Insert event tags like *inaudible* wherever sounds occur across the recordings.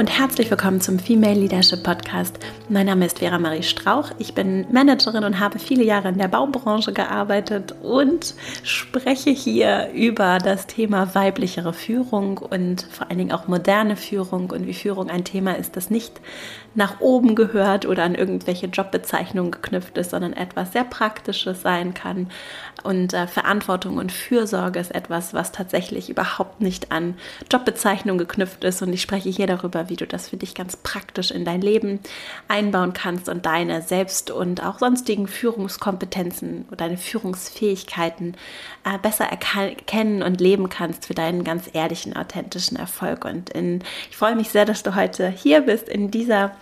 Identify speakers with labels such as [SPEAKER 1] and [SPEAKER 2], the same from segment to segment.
[SPEAKER 1] und herzlich willkommen zum Female Leadership Podcast. Mein Name ist Vera Marie Strauch. Ich bin Managerin und habe viele Jahre in der Baubranche gearbeitet und spreche hier über das Thema weiblichere Führung und vor allen Dingen auch moderne Führung und wie Führung ein Thema ist, das nicht nach oben gehört oder an irgendwelche Jobbezeichnungen geknüpft ist, sondern etwas sehr Praktisches sein kann. Und äh, Verantwortung und Fürsorge ist etwas, was tatsächlich überhaupt nicht an Jobbezeichnungen geknüpft ist. Und ich spreche hier darüber, wie du das für dich ganz praktisch in dein Leben einbauen kannst und deine selbst und auch sonstigen Führungskompetenzen oder deine Führungsfähigkeiten äh, besser erkennen und leben kannst für deinen ganz ehrlichen, authentischen Erfolg. Und in, ich freue mich sehr, dass du heute hier bist in dieser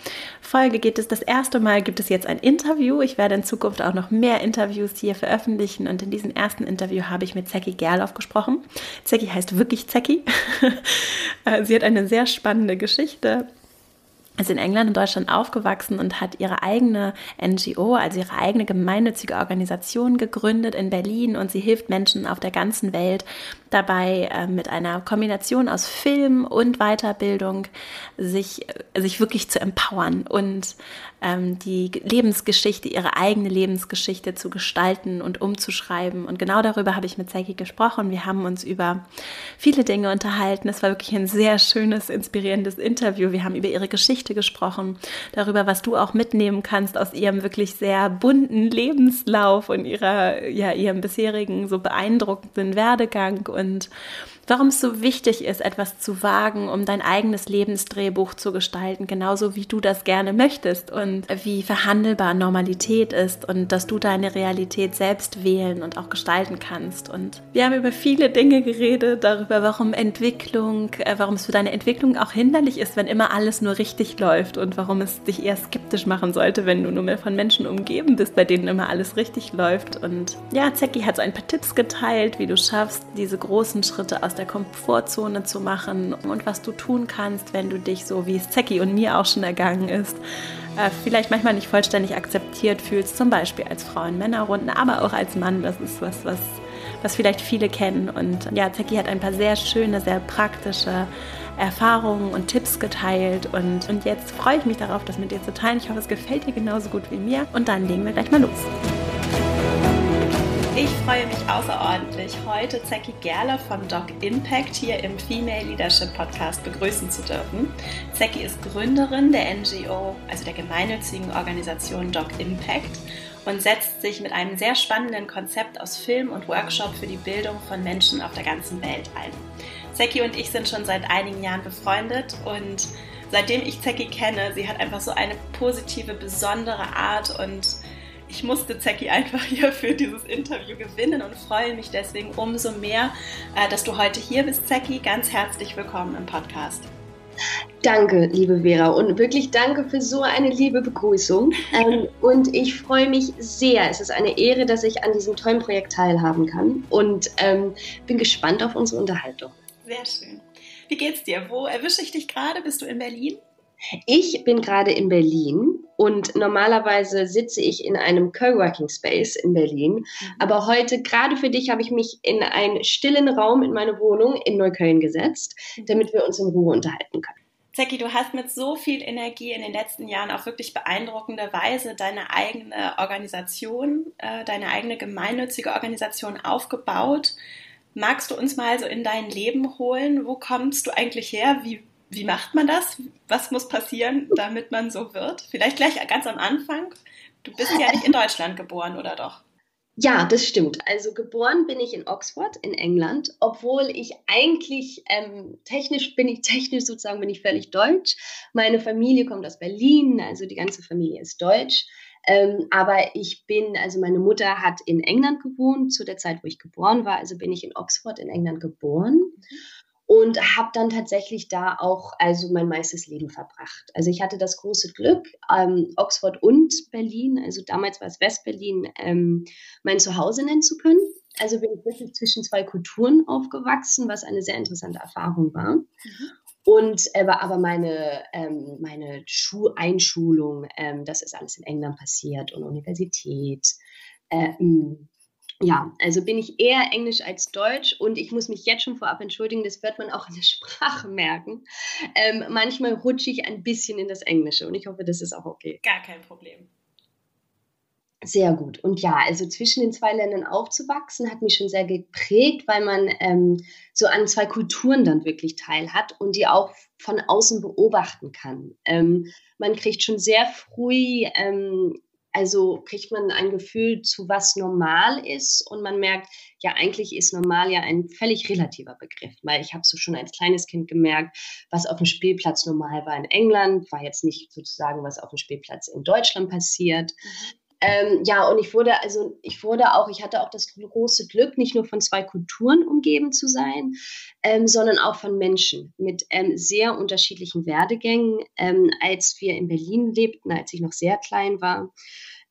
[SPEAKER 1] Folge geht es das erste Mal, gibt es jetzt ein Interview. Ich werde in Zukunft auch noch mehr Interviews hier veröffentlichen und in diesem ersten Interview habe ich mit Zeki Gerloff gesprochen. Zeki heißt wirklich Zeki. *laughs* Äh, sie hat eine sehr spannende Geschichte ist in England und Deutschland aufgewachsen und hat ihre eigene NGO, also ihre eigene gemeinnützige Organisation gegründet in Berlin und sie hilft Menschen auf der ganzen Welt dabei äh, mit einer Kombination aus Film und Weiterbildung sich, äh, sich wirklich zu empowern und ähm, die Lebensgeschichte, ihre eigene Lebensgeschichte zu gestalten und umzuschreiben. Und genau darüber habe ich mit Seki gesprochen. Wir haben uns über viele Dinge unterhalten. Es war wirklich ein sehr schönes, inspirierendes Interview. Wir haben über ihre Geschichte gesprochen, darüber, was du auch mitnehmen kannst aus ihrem wirklich sehr bunten Lebenslauf und ihrer, ja, ihrem bisherigen so beeindruckenden Werdegang und warum es so wichtig ist, etwas zu wagen, um dein eigenes Lebensdrehbuch zu gestalten, genauso wie du das gerne möchtest und wie verhandelbar Normalität ist und dass du deine Realität selbst wählen und auch gestalten kannst. Und wir haben über viele Dinge geredet, darüber, warum Entwicklung, äh, warum es für deine Entwicklung auch hinderlich ist, wenn immer alles nur richtig läuft und warum es dich eher skeptisch machen sollte, wenn du nur mehr von Menschen umgeben bist, bei denen immer alles richtig läuft. Und ja, Zeki hat so ein paar Tipps geteilt, wie du schaffst, diese großen Schritte aus der Komfortzone zu machen und was du tun kannst, wenn du dich so wie es Zeki und mir auch schon ergangen ist, äh, vielleicht manchmal nicht vollständig akzeptiert fühlst, zum Beispiel als Frau in Männerrunden, aber auch als Mann. Das ist was, was, was vielleicht viele kennen. Und ja, Zeki hat ein paar sehr schöne, sehr praktische Erfahrungen und Tipps geteilt. Und, und jetzt freue ich mich darauf, das mit dir zu teilen. Ich hoffe, es gefällt dir genauso gut wie mir. Und dann legen wir gleich mal los. Ich freue mich außerordentlich, heute Zeki Gerle von Doc Impact hier im Female Leadership Podcast begrüßen zu dürfen. Zeki ist Gründerin der NGO, also der gemeinnützigen Organisation Doc Impact und setzt sich mit einem sehr spannenden Konzept aus Film und Workshop für die Bildung von Menschen auf der ganzen Welt ein. Zeki und ich sind schon seit einigen Jahren befreundet und seitdem ich Zeki kenne, sie hat einfach so eine positive, besondere Art und ich musste Zeki einfach *laughs* hier für dieses Interview gewinnen und freue mich deswegen umso mehr, äh, dass du heute hier bist, Zeki. Ganz herzlich willkommen im Podcast.
[SPEAKER 2] Danke, liebe Vera, und wirklich danke für so eine liebe Begrüßung. *laughs* Ähm, und ich freue mich sehr. Es ist eine Ehre, dass ich an diesem tollen Projekt teilhaben kann und ähm, bin gespannt auf unsere Unterhaltung.
[SPEAKER 1] Sehr schön. Wie geht's dir? Wo erwische ich dich gerade? Bist du in Berlin?
[SPEAKER 2] Ich bin gerade in Berlin und normalerweise sitze ich in einem Coworking Space in Berlin. Mhm. Aber heute, gerade für dich, habe ich mich in einen stillen Raum in meine Wohnung in Neukölln gesetzt, mhm. damit wir uns in Ruhe unterhalten können.
[SPEAKER 1] Zeki, du hast mit so viel Energie in den letzten Jahren auf wirklich beeindruckende Weise deine eigene Organisation, äh, deine eigene gemeinnützige Organisation aufgebaut. Magst du uns mal so in dein Leben holen? Wo kommst du eigentlich her? Wie wie macht man das? Was muss passieren, damit man so wird? Vielleicht gleich ganz am Anfang. Du bist ja nicht in Deutschland geboren, oder doch?
[SPEAKER 2] Ja, das stimmt. Also geboren bin ich in Oxford in England, obwohl ich eigentlich ähm, technisch bin ich technisch sozusagen bin ich völlig deutsch. Meine Familie kommt aus Berlin, also die ganze Familie ist deutsch. Ähm, aber ich bin, also meine Mutter hat in England gewohnt zu der Zeit, wo ich geboren war. Also bin ich in Oxford in England geboren. Mhm und habe dann tatsächlich da auch also mein meistes Leben verbracht. Also ich hatte das große Glück, ähm, Oxford und Berlin, also damals war es Westberlin, ähm, mein Zuhause nennen zu können. Also bin ich wirklich zwischen zwei Kulturen aufgewachsen, was eine sehr interessante Erfahrung war. Mhm. Und äh, aber meine, ähm, meine Schuh-Einschulung, ähm, das ist alles in England passiert und Universität. Äh, ja, also bin ich eher Englisch als Deutsch und ich muss mich jetzt schon vorab entschuldigen, das wird man auch in der Sprache merken. Ähm, manchmal rutsche ich ein bisschen in das Englische und ich hoffe, das ist auch okay.
[SPEAKER 1] Gar kein Problem.
[SPEAKER 2] Sehr gut. Und ja, also zwischen den zwei Ländern aufzuwachsen, hat mich schon sehr geprägt, weil man ähm, so an zwei Kulturen dann wirklich teil hat und die auch von außen beobachten kann. Ähm, man kriegt schon sehr früh ähm, also kriegt man ein Gefühl zu, was normal ist und man merkt, ja, eigentlich ist normal ja ein völlig relativer Begriff, weil ich habe so schon als kleines Kind gemerkt, was auf dem Spielplatz normal war in England, war jetzt nicht sozusagen, was auf dem Spielplatz in Deutschland passiert. Mhm. Ähm, ja, und ich wurde, also ich wurde auch, ich hatte auch das große Glück, nicht nur von zwei Kulturen umgeben zu sein, ähm, sondern auch von Menschen mit ähm, sehr unterschiedlichen Werdegängen. Ähm, als wir in Berlin lebten, als ich noch sehr klein war,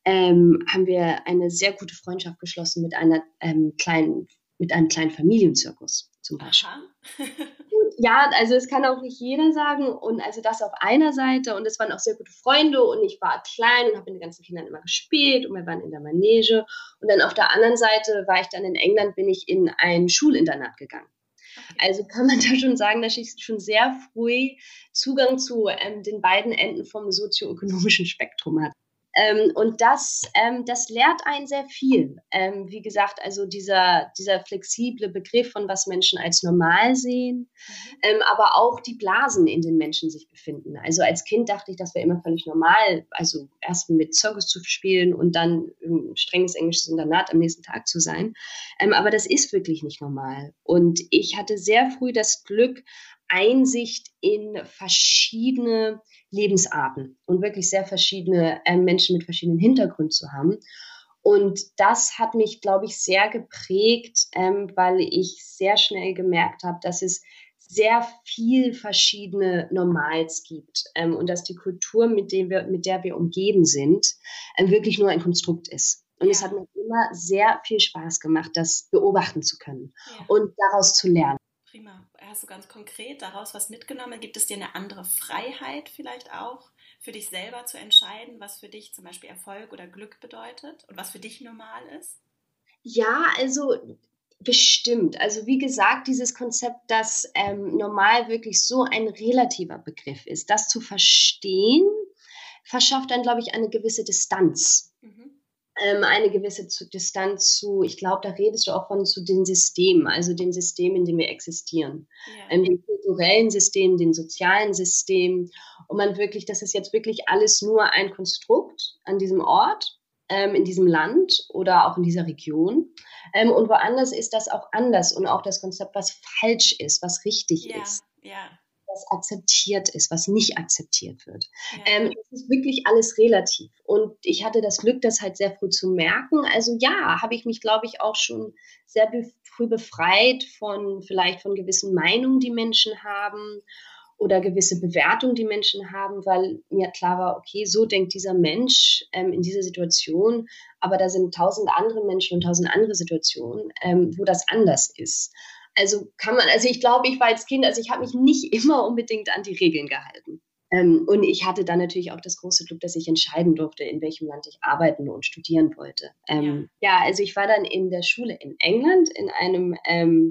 [SPEAKER 2] ähm, haben wir eine sehr gute Freundschaft geschlossen mit einer ähm, kleinen, mit einem kleinen Familienzirkus zum Beispiel. *laughs* ja, also es kann auch nicht jeder sagen. Und also das auf einer Seite. Und es waren auch sehr gute Freunde. Und ich war klein und habe mit den ganzen Kindern immer gespielt. Und wir waren in der Manege. Und dann auf der anderen Seite war ich dann in England, bin ich in ein Schulinternat gegangen. Also kann man *laughs* da schon sagen, dass ich schon sehr früh Zugang zu ähm, den beiden Enden vom sozioökonomischen Spektrum hatte. Ähm, und das, ähm, das lehrt einen sehr viel. Ähm, wie gesagt, also dieser, dieser flexible Begriff von was Menschen als normal sehen, mhm. Ähm, aber auch die Blasen, in denen Menschen sich befinden. Also als Kind dachte ich, das wäre immer völlig normal, also erst mit Circus zu spielen und dann ein strenges englisches Internat am nächsten Tag zu sein. Ähm, aber das ist wirklich nicht normal. Und ich hatte sehr früh das Glück, Einsicht in verschiedene Lebensarten und wirklich sehr verschiedene äh, Menschen mit verschiedenen Hintergründen zu haben. Und das hat mich, glaube ich, sehr geprägt, ähm, weil ich sehr schnell gemerkt habe, dass es sehr viel verschiedene Normals gibt ähm, und dass die Kultur, mit, dem wir, mit der wir umgeben sind, ähm, wirklich nur ein Konstrukt ist. Und ja. es hat mir immer sehr viel Spaß gemacht, das beobachten zu können ja. und daraus zu lernen.
[SPEAKER 1] Prima. Hast du ganz konkret daraus was mitgenommen? Gibt es dir eine andere Freiheit vielleicht auch, für dich selber zu entscheiden, was für dich zum Beispiel Erfolg oder Glück bedeutet und was für dich normal ist?
[SPEAKER 2] Ja, also bestimmt. Also wie gesagt, dieses Konzept, dass ähm, normal wirklich so ein relativer Begriff ist, das zu verstehen, verschafft dann, glaube ich, eine gewisse Distanz. Mhm ähm, eine gewisse Distanz zu, ich glaube, da redest du auch von zu den Systemen, also den Systemen, in denen wir existieren, ja. ähm, den kulturellen Systemen, den sozialen Systemen und man wirklich, das ist jetzt wirklich alles nur ein Konstrukt an diesem Ort, ähm, in diesem Land oder auch in dieser Region. Ähm, und woanders ist das auch anders und auch das Konzept, was falsch ist, was richtig
[SPEAKER 1] ja.
[SPEAKER 2] ist.
[SPEAKER 1] Ja
[SPEAKER 2] was akzeptiert ist, was nicht akzeptiert wird. Ja. Ähm, es ist wirklich alles relativ. Und ich hatte das Glück, das halt sehr früh zu merken. Also ja, habe ich mich, glaube ich, auch schon sehr be früh befreit von vielleicht von gewissen Meinungen, die Menschen haben oder gewisse Bewertungen, die Menschen haben, weil mir klar war, okay, so denkt dieser Mensch ähm, in dieser Situation, aber da sind tausend andere Menschen und tausend andere Situationen, ähm, wo das anders ist. Also kann man, also ich glaube, ich war als Kind, also ich habe mich nicht *laughs* immer unbedingt an die Regeln gehalten. Ähm, und ich hatte dann natürlich auch das große Glück, dass ich entscheiden durfte, in welchem Land ich arbeiten und studieren wollte. Ähm, ja. ja. also ich war dann in der Schule in England in einem ähm,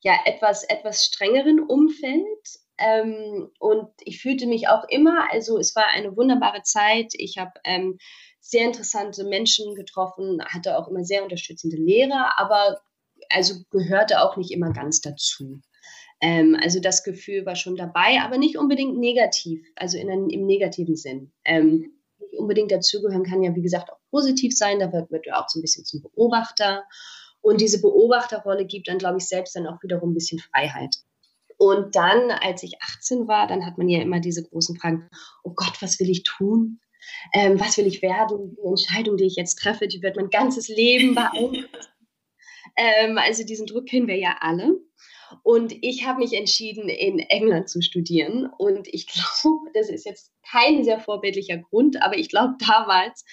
[SPEAKER 2] ja etwas etwas strengeren Umfeld ähm, und ich fühlte mich auch immer, also es war eine wunderbare Zeit. Ich habe ähm, sehr interessante Menschen getroffen, hatte auch immer sehr unterstützende Lehrer, aber also gehörte auch nicht immer ganz dazu. Ähm, also das Gefühl war schon dabei, aber nicht unbedingt negativ, also in einem, im negativen Sinn. Ähm, nicht unbedingt dazugehören kann ja, wie gesagt, auch positiv sein. Da wird, wird auch so ein bisschen zum Beobachter. Und diese Beobachterrolle gibt dann, glaube ich, selbst dann auch wiederum ein bisschen Freiheit. Und dann, als ich 18 war, dann hat man ja immer diese großen Fragen, oh Gott, was will ich tun? Ähm, was will ich werden? Die Entscheidung, die ich jetzt treffe, die wird mein ganzes Leben beeinflussen. Ähm, also diesen Druck kennen wir ja alle. Und ich habe mich entschieden, in England zu studieren. Und ich *laughs* glaube, das ist jetzt kein sehr vorbildlicher Grund, aber ich glaube, *laughs* damals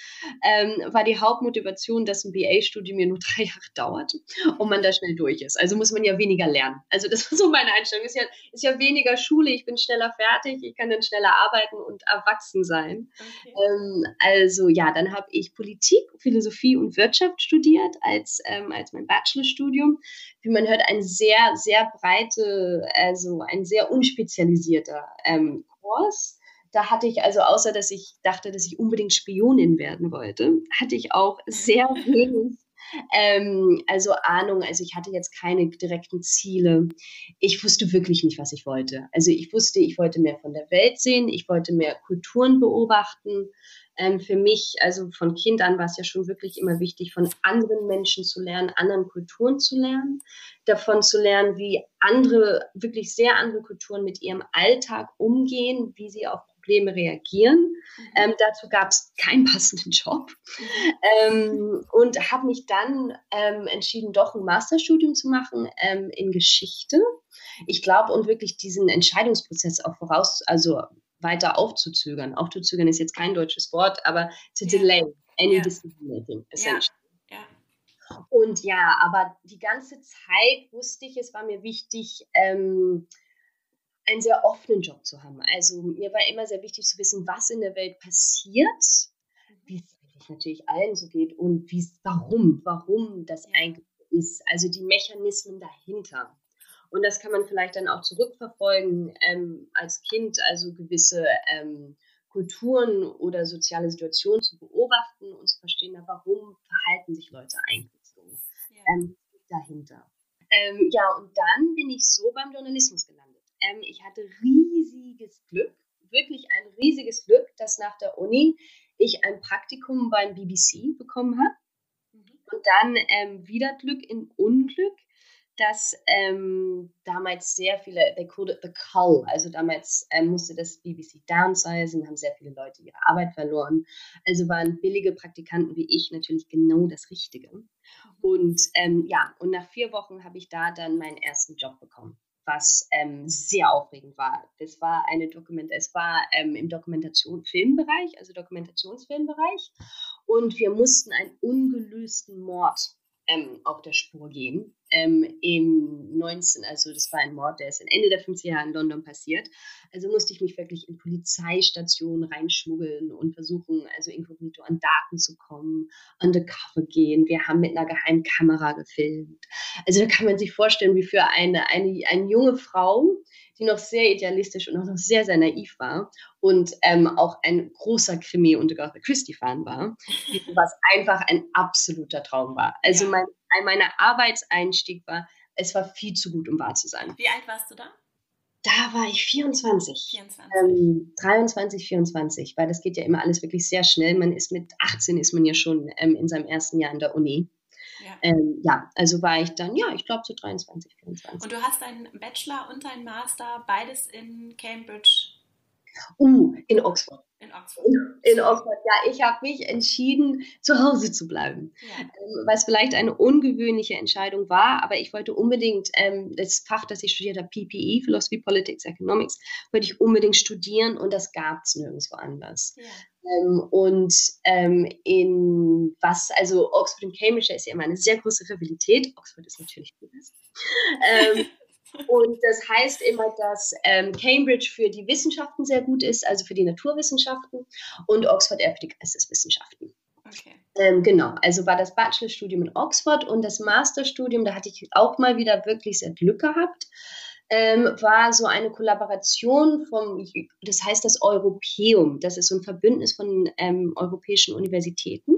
[SPEAKER 2] ähm, war die Hauptmotivation, dass ein BA-Studium mir nur drei *laughs* Jahre dauert und man da schnell durch ist. Also muss man ja weniger lernen. Also das *laughs* war so meine Einstellung. Ist ja, ist ja weniger Schule, ich bin schneller fertig, ich kann dann schneller arbeiten und erwachsen sein. Okay. Ähm, also ja, dann habe ich Politik, Philosophie und Wirtschaft studiert als, ähm, als mein Bachelorstudium. Wie man hört, ein sehr, sehr breite, also ein sehr unspezialisierter ähm, Kurs da hatte ich also, außer dass ich dachte, dass ich unbedingt Spionin werden wollte, hatte ich auch sehr *laughs* wenig ähm, also Ahnung, also ich hatte jetzt keine direkten Ziele. Ich wusste wirklich nicht, was ich wollte. Also ich wusste, ich wollte mehr von der Welt sehen, ich wollte mehr Kulturen beobachten. Ähm, für mich, also von Kind an war es ja schon wirklich immer wichtig, von anderen Menschen zu lernen, anderen Kulturen zu lernen, davon zu lernen, wie andere, wirklich sehr andere Kulturen mit ihrem Alltag umgehen, wie sie auf Probleme reagieren. Mhm. Ähm, dazu gab es keinen passenden Job ähm, und habe mich dann ähm, entschieden, doch ein Masterstudium zu machen ähm, in Geschichte. Ich glaube, und wirklich diesen Entscheidungsprozess auch voraus, also weiter aufzuzögern. Aufzuzögern ist jetzt kein deutsches Wort, aber to delay any ja. decision making, essentially. Ja. ja. Und ja, aber die ganze Zeit wusste ich, es war mir wichtig, ähm, einen sehr offenen Job zu haben. Also mir war immer sehr wichtig zu wissen, was in der Welt passiert, mhm. wie es natürlich allen so geht und wie warum, warum das eigentlich ist. Also die Mechanismen dahinter. Und das kann man vielleicht dann auch zurückverfolgen ähm, als Kind, also gewisse ähm, Kulturen oder soziale Situationen zu beobachten und zu verstehen, na, warum verhalten sich Leute eigentlich so ja. ähm, dahinter. Ähm, ja, und dann bin ich so beim Journalismus gelandet. Ähm, ich hatte riesiges Glück, wirklich ein riesiges Glück, dass nach der Uni ich ein Praktikum beim BBC bekommen habe. Mhm. Und dann ähm, wieder Glück in Unglück, dass ähm, damals sehr viele, they called it the cull, also damals ähm, musste das BBC downsizen, haben sehr viele Leute ihre Arbeit verloren. Also waren billige Praktikanten wie ich natürlich genau das Richtige. Mhm. Und ähm, ja, und nach vier Wochen habe ich da dann meinen ersten Job bekommen was ähm, sehr aufregend war. Das war eine Dokument, es war ähm, im Dokumentation-Filmbereich, also Dokumentationsfilmbereich, und wir mussten einen ungelösten Mord ähm, auf der Spur gehen. Ähm, Im 19, also das war ein Mord, der ist Ende der 50er Jahre in London passiert. Also musste ich mich wirklich in Polizeistationen reinschmuggeln und versuchen, also inkognito an Daten zu kommen, undercover gehen. Wir haben mit einer geheimen Kamera gefilmt. Also da kann man sich vorstellen, wie für eine, eine, eine junge Frau, die noch sehr idealistisch und auch noch sehr, sehr naiv war und ähm, auch ein großer Krimi und Christie-Fan war, *laughs* was einfach ein absoluter Traum war. Also ja. mein, mein Arbeitseinstieg war, es war viel zu gut, um wahr zu sein.
[SPEAKER 1] Wie alt warst du da?
[SPEAKER 2] Da war ich 24. 24. Ähm, 23, 24, weil das geht ja immer alles wirklich sehr schnell. Man ist mit 18 ist man ja schon ähm, in seinem ersten Jahr in der Uni. Ja. Ähm, ja, also war ich dann, ja, ich glaube zu so 23, 24.
[SPEAKER 1] Und du hast deinen Bachelor und deinen Master beides in Cambridge?
[SPEAKER 2] Uh, in Oxford. In Oxford. In, Oxford, ja. Ich habe mich entschieden, zu Hause zu bleiben. Ja. Ähm, was vielleicht eine ungewöhnliche Entscheidung war, aber ich wollte unbedingt ähm, das Fach, das ich studiert habe, PPE, Philosophy, Politics, Economics, wollte ich unbedingt studieren und das gab es nirgendwo anders. Ja. Ähm, und ähm, in was, also Oxford und Cambridge ist ja immer eine sehr große Rivalität. Oxford ist natürlich die beste. Ähm, *laughs* und das heißt immer, dass ähm, Cambridge für die Wissenschaften sehr gut ist, also für die Naturwissenschaften, und Oxford eher für die Geisteswissenschaften. Okay. Ähm, genau, also war das Bachelorstudium in Oxford und das Masterstudium, da hatte ich auch mal wieder wirklich sehr Glück gehabt ähm, war so eine Kollaboration vom, das heißt das Europäum, das ist so ein Verbündnis von ähm, europäischen Universitäten.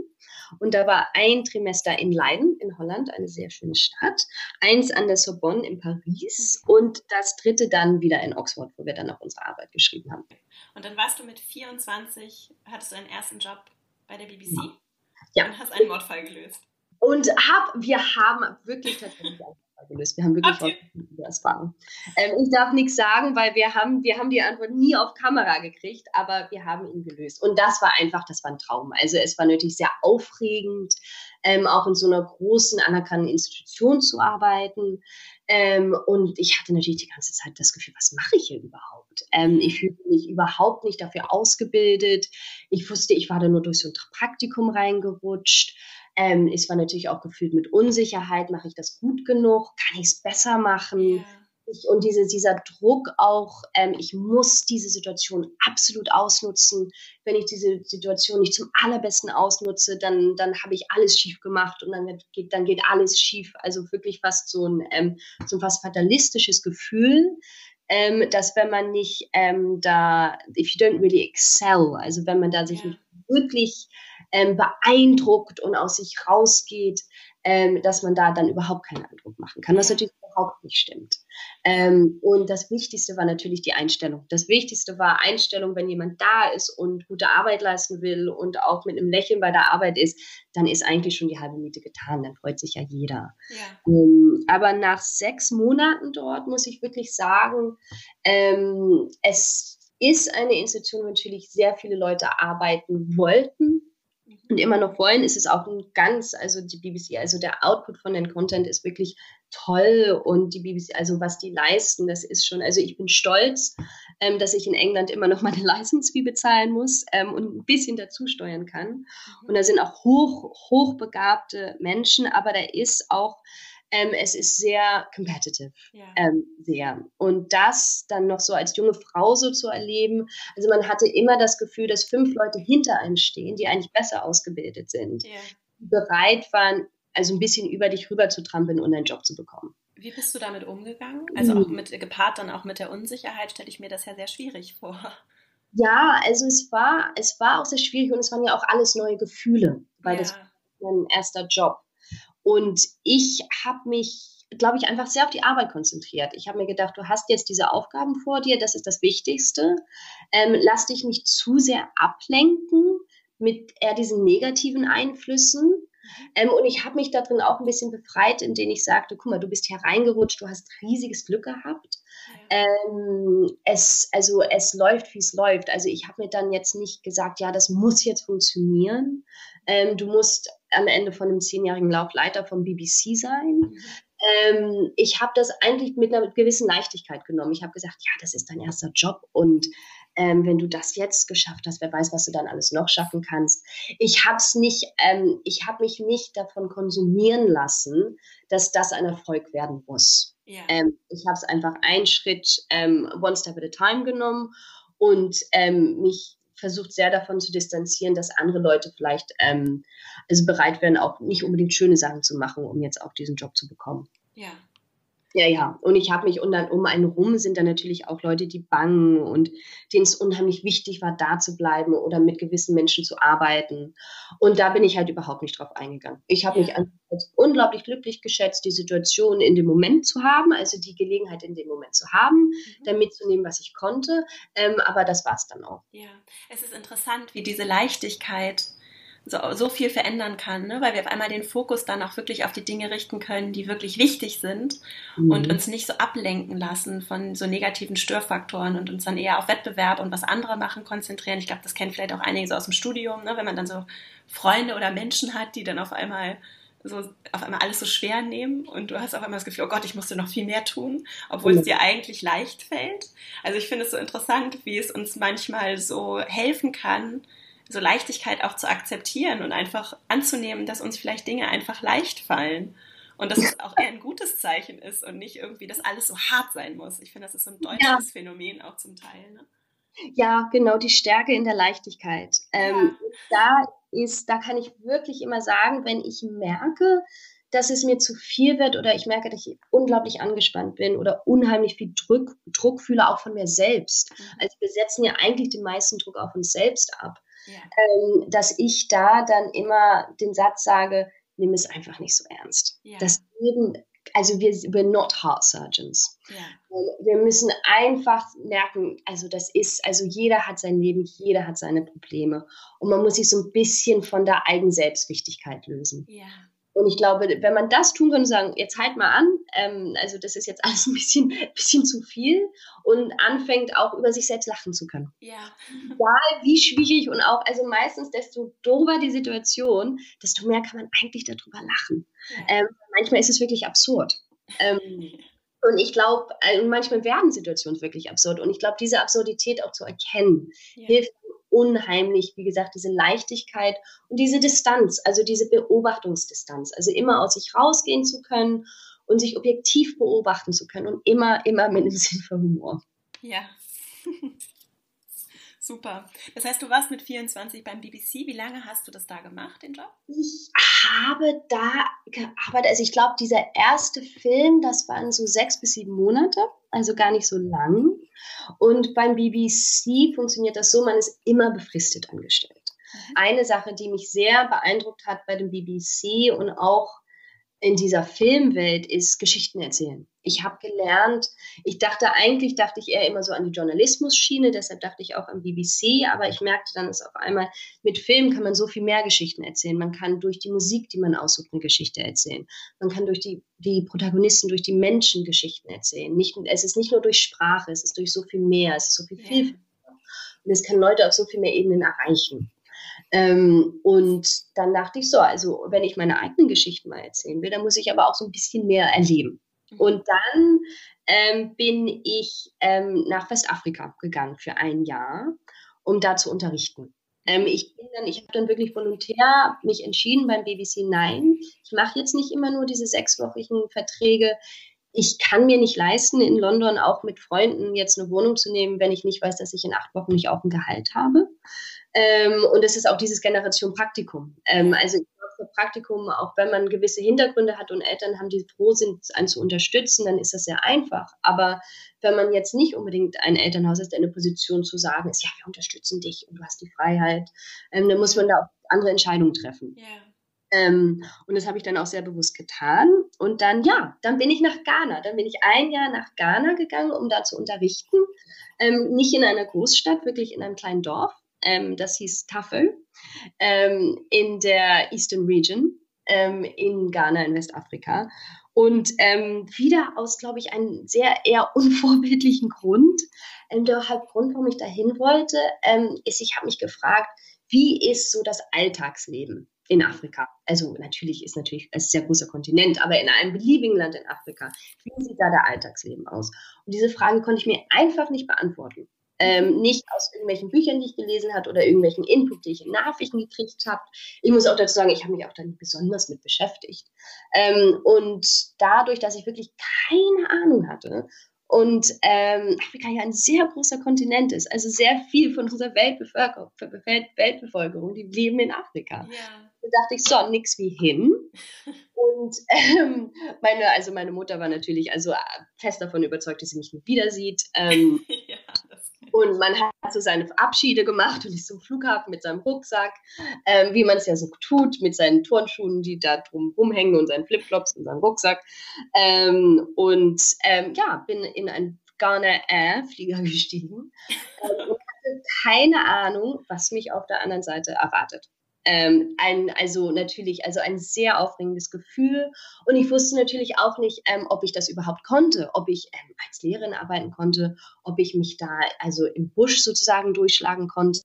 [SPEAKER 2] Und da war ein Trimester in Leiden in Holland, eine sehr schöne Stadt, eins an der Sorbonne in Paris und das dritte dann wieder in Oxford, wo wir dann auch unsere Arbeit geschrieben haben.
[SPEAKER 1] Und dann warst du mit 24, hattest du deinen ersten Job bei der BBC ja. und hast einen Mordfall gelöst.
[SPEAKER 2] Und hab, wir haben wirklich tatsächlich gelöst. Wir haben wirklich okay. Erfahrung. Ähm, ich darf nichts sagen, weil wir haben, wir haben die Antwort nie auf Kamera gekriegt, aber wir haben ihn gelöst. Und das war einfach, das war ein Traum. Also es war natürlich sehr aufregend, ähm, auch in so einer großen, anerkannten Institution zu arbeiten. Ähm, und ich hatte natürlich die ganze Zeit das Gefühl, was mache ich hier überhaupt? Ähm, ich fühlte mich überhaupt nicht dafür ausgebildet. Ich wusste, ich war da nur durch so ein Praktikum reingerutscht. Ähm, es war natürlich auch gefühlt mit Unsicherheit, mache ich das gut genug? Kann ich es besser machen? Ja. Ich, und diese, dieser Druck auch, ähm, ich muss diese Situation absolut ausnutzen. Wenn ich diese Situation nicht zum allerbesten ausnutze, dann, dann habe ich alles schief gemacht und dann geht, dann geht alles schief. Also wirklich fast so ein, ähm, so ein fast fatalistisches Gefühl, ähm, dass wenn man nicht ähm, da, if you don't really excel, also wenn man da sich ja. nicht wirklich ähm, beeindruckt und aus sich rausgeht, ähm, dass man da dann überhaupt keinen Eindruck machen kann, was natürlich überhaupt nicht stimmt. Ähm, und das Wichtigste war natürlich die Einstellung. Das Wichtigste war Einstellung, wenn jemand da ist und gute Arbeit leisten will und auch mit einem Lächeln bei der Arbeit ist, dann ist eigentlich schon die halbe Miete getan. Dann freut sich ja jeder. Ja. Ähm, aber nach sechs Monaten dort muss ich wirklich sagen, ähm, es ist eine Institution, wo natürlich sehr viele Leute arbeiten wollten und immer noch wollen, ist es auch ein ganz, also die BBC, also der Output von den Content ist wirklich toll und die BBC, also was die leisten, das ist schon, also ich bin stolz, ähm, dass ich in England immer noch meine *laughs* License Fee bezahlen muss ähm, und ein bisschen dazu steuern kann. Mhm. Und da sind auch hoch, hochbegabte Menschen, aber da ist auch ähm, es ist sehr competitive, ja. ähm, sehr. Und das dann noch so als junge Frau so zu erleben, also man hatte immer das Gefühl, dass fünf Leute hinter einem stehen, die eigentlich besser ausgebildet sind, ja. die bereit waren, also ein bisschen über dich rüber zu trampeln und einen Job zu bekommen.
[SPEAKER 1] Wie bist du damit umgegangen? Also auch mit gepaart dann auch mit der Unsicherheit stelle ich mir das ja sehr schwierig vor.
[SPEAKER 2] Ja, also es war, es war auch sehr schwierig und es waren ja auch alles neue Gefühle, weil ja. das war mein erster Job. Und ich habe mich, glaube ich, einfach sehr auf die Arbeit konzentriert. Ich habe mir gedacht, du hast jetzt diese Aufgaben vor dir, das ist das Wichtigste. Ähm, lass dich nicht zu sehr ablenken mit eher diesen negativen Einflüssen. Ähm, und ich habe mich da drin auch ein bisschen befreit, indem ich sagte, guck mal, du bist hier reingerutscht, du hast riesiges Glück gehabt. Ähm, es, also es läuft, wie es läuft. Also ich habe mir dann jetzt nicht gesagt, ja, das muss jetzt funktionieren. Ähm, du musst am Ende von einem zehnjährigen Lauf Leiter vom BBC sein. Mhm. Ähm, ich habe das eigentlich mit einer gewissen Leichtigkeit genommen. Ich habe gesagt, ja, das ist dein erster Job und ähm, wenn du das jetzt geschafft hast, wer weiß, was du dann alles noch schaffen kannst. Ich habe es nicht, ähm, ich habe mich nicht davon konsumieren lassen, dass das ein Erfolg werden muss. Ja. Ähm, ich habe es einfach einen Schritt, ähm, one step at a time genommen und ähm, mich versucht sehr davon zu distanzieren, dass andere Leute vielleicht ähm, also bereit wären, auch nicht unbedingt schöne Sachen zu machen, um jetzt auch diesen Job zu bekommen.
[SPEAKER 1] Ja.
[SPEAKER 2] Ja, ja. Und ich habe mich, und dann um einen rum sind dann natürlich auch Leute, die bangen und denen es unheimlich wichtig war, da zu bleiben oder mit gewissen Menschen zu arbeiten. Und da bin ich halt überhaupt nicht drauf eingegangen. Ich habe ja. mich als unglaublich glücklich geschätzt, die Situation in dem Moment zu haben, also die Gelegenheit in dem Moment zu haben, mhm. da mitzunehmen, was ich konnte. Ähm, aber das war es dann auch.
[SPEAKER 1] Ja, es ist interessant, wie diese Leichtigkeit so, so viel verändern kann, ne? weil wir auf einmal den Fokus dann auch wirklich auf die Dinge richten können, die wirklich wichtig sind mhm. und uns nicht so ablenken lassen von so negativen Störfaktoren und uns dann eher auf Wettbewerb und was andere machen konzentrieren. Ich glaube, das kennen vielleicht auch einige so aus dem Studium, ne? wenn man dann so Freunde oder Menschen hat, die dann auf einmal so auf einmal alles so schwer nehmen und du hast auf einmal das Gefühl, oh Gott, ich musste noch viel mehr tun, obwohl mhm. es dir eigentlich leicht fällt. Also ich finde es so interessant, wie es uns manchmal so helfen kann, so Leichtigkeit auch zu akzeptieren und einfach anzunehmen, dass uns vielleicht Dinge einfach leicht fallen. Und dass es *laughs* auch eher ein gutes Zeichen ist und nicht irgendwie, dass alles so hart sein muss. Ich finde, das ist so ein deutsches ja. Phänomen auch zum Teil. Ne?
[SPEAKER 2] Ja, genau, die Stärke in der Leichtigkeit. Ähm, Da ist, da kann ich wirklich immer sagen, wenn ich merke, dass es mir zu viel wird oder ich merke, dass ich unglaublich angespannt bin oder unheimlich viel Druck, Druck fühle, auch von mir selbst. Mhm. Also wir setzen ja eigentlich den meisten Druck auf uns selbst ab ja. ähm, dass ich da dann immer den Satz sage, nimm es einfach nicht so ernst. Ja. Das Leben, also wir, we're not heart surgeons. Ja. Wir müssen einfach merken, also das ist, also jeder hat sein Leben, jeder hat seine Probleme und man muss sich so ein bisschen von der eigenen Selbstwichtigkeit lösen.
[SPEAKER 1] Ja.
[SPEAKER 2] Und ich glaube, wenn man das tun kann und sagen, jetzt halt mal an, ähm, also das ist jetzt alles ein bisschen, *laughs* bisschen zu viel und anfängt auch über sich selbst lachen zu können. Ja. Egal wie schwierig und auch, also meistens desto dober die Situation, desto mehr kann man eigentlich darüber lachen. Ja. Ähm, manchmal ist es wirklich absurd. Ähm, *laughs* und ich glaube, äh, manchmal werden Situationen wirklich absurd. Und ich glaube, diese Absurdität auch zu erkennen, ja. hilft unheimlich, wie gesagt, diese Leichtigkeit und diese Distanz, also diese Beobachtungsdistanz, also immer aus sich rausgehen zu können und sich objektiv beobachten zu können und immer, immer mit einem *laughs* Sinn für Humor.
[SPEAKER 1] Ja. *laughs* Super. Das heißt, du warst mit 24 beim BBC. Wie lange hast du das da gemacht, den Job?
[SPEAKER 2] Ich habe da gearbeitet. Also ich glaube, dieser erste Film, das waren so sechs bis sieben Monate, also gar nicht so lang. Und beim BBC funktioniert das so, man ist immer befristet angestellt. Mhm. Eine Sache, die mich sehr beeindruckt hat bei dem BBC und auch in dieser Filmwelt ist Geschichten erzählen. Ich habe gelernt, ich dachte eigentlich, dachte ich eher immer so an die Journalismus-Schiene, deshalb dachte ich auch an BBC, aber ich merkte dann, dass auf einmal mit Film kann man so viel mehr Geschichten erzählen. Man kann durch die Musik, die man aussucht, eine Geschichte erzählen. Man kann durch die, die Protagonisten, durch die Menschen Geschichten erzählen. Nicht, es ist nicht nur durch Sprache, es ist durch so viel mehr, es ist so viel ja. Vielfalt. Und es kann Leute auf so viel mehr Ebenen erreichen. Ähm, und dann dachte ich so, also wenn ich meine eigenen Geschichten mal erzählen will, dann muss ich aber auch so ein bisschen mehr erleben. Mhm. Und dann ähm, bin ich ähm, nach Westafrika gegangen für ein Jahr, um da zu unterrichten. Ähm, ich bin dann, ich habe dann wirklich volontär mich entschieden beim BBC Nein. Ich mache jetzt nicht immer nur diese sechswöchigen Verträge. Ich kann mir nicht leisten, in London auch mit Freunden jetzt eine Wohnung zu nehmen, wenn ich nicht weiß, dass ich in acht Wochen nicht auch ein Gehalt habe. Ähm, und es ist auch dieses Generation Praktikum. Ähm, also ich glaube, für Praktikum, auch wenn man gewisse Hintergründe hat und Eltern haben, die froh sind, einen zu unterstützen, dann ist das sehr einfach. Aber wenn man jetzt nicht unbedingt ein Elternhaus ist, eine Position zu sagen ist, ja, wir unterstützen dich und du hast die Freiheit, ähm, dann muss man da auch andere Entscheidungen treffen. Yeah. Ähm, und das habe ich dann auch sehr bewusst getan. Und dann, ja, dann bin ich nach Ghana. Dann bin ich ein Jahr nach Ghana gegangen, um da zu unterrichten. Ähm, nicht in einer Großstadt, wirklich in einem kleinen Dorf ähm, das hieß Tafel, ähm, in der Eastern Region ähm, in Ghana in Westafrika. Und ähm, wieder aus, glaube ich, einem sehr eher *laughs* unvorbildlichen Grund. Ähm, der Hauptgrund, warum ich dahin wollte, ähm, ist, ich habe mich gefragt, wie ist so das Alltagsleben in Afrika? Also natürlich ist natürlich ein sehr großer Kontinent, aber in einem beliebigen Land in Afrika, wie sieht da der Alltagsleben aus? Und diese Frage konnte ich mir einfach nicht beantworten. Ähm, nicht aus irgendwelchen Büchern, die ich gelesen habe oder irgendwelchen Input, die ich in Nachrichten gekriegt habe. Ich muss auch dazu sagen, ich habe mich auch da nicht besonders mit beschäftigt. Ähm, und dadurch, dass ich wirklich keine Ahnung hatte und ähm, Afrika ja ein sehr großer Kontinent ist, also sehr viel von unserer Weltbevölkerung, Weltbevölkerung die leben in Afrika. Ja. Da dachte ich, so, nix wie hin. Und *laughs* ähm, meine, also meine Mutter war natürlich also äh, fest davon überzeugt, dass sie mich nicht wieder sieht. Ähm, *laughs* ja, und man hat so seine Abschiede gemacht und ist zum Flughafen mit seinem Rucksack, ähm, wie man es ja so tut, mit seinen Turnschuhen, die da drum rumhängen und seinen Flipflops und seinem Rucksack. Ähm, und ähm, ja, bin in ein Ghana Air Flieger *laughs* gestiegen ähm, und hatte keine Ahnung, was mich auf der anderen Seite erwartet. Ähm, ein, also natürlich, also ein sehr aufregendes Gefühl. Und ich wusste natürlich auch nicht, ähm, ob ich das überhaupt konnte, ob ich ähm, als Lehrerin arbeiten konnte, ob ich mich da also im Busch sozusagen durchschlagen konnte.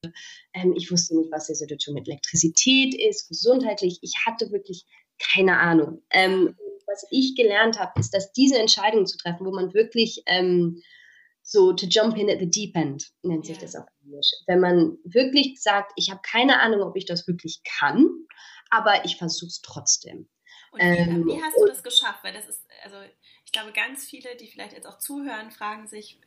[SPEAKER 2] Ähm, ich wusste nicht, was die Situation mit Elektrizität ist, gesundheitlich. Ich hatte wirklich keine Ahnung. Ähm, was ich gelernt habe, ist, dass diese Entscheidung zu treffen, wo man wirklich ähm, so to jump in at the deep end, nennt sich das auf Englisch. Wenn man wirklich sagt, ich habe keine Ahnung, ob ich das wirklich kann, aber ich versuche es trotzdem.
[SPEAKER 1] Und wie, ähm, wie hast du das geschafft? Weil das ist, also ich glaube, ganz viele, die vielleicht jetzt auch zuhören, fragen sich,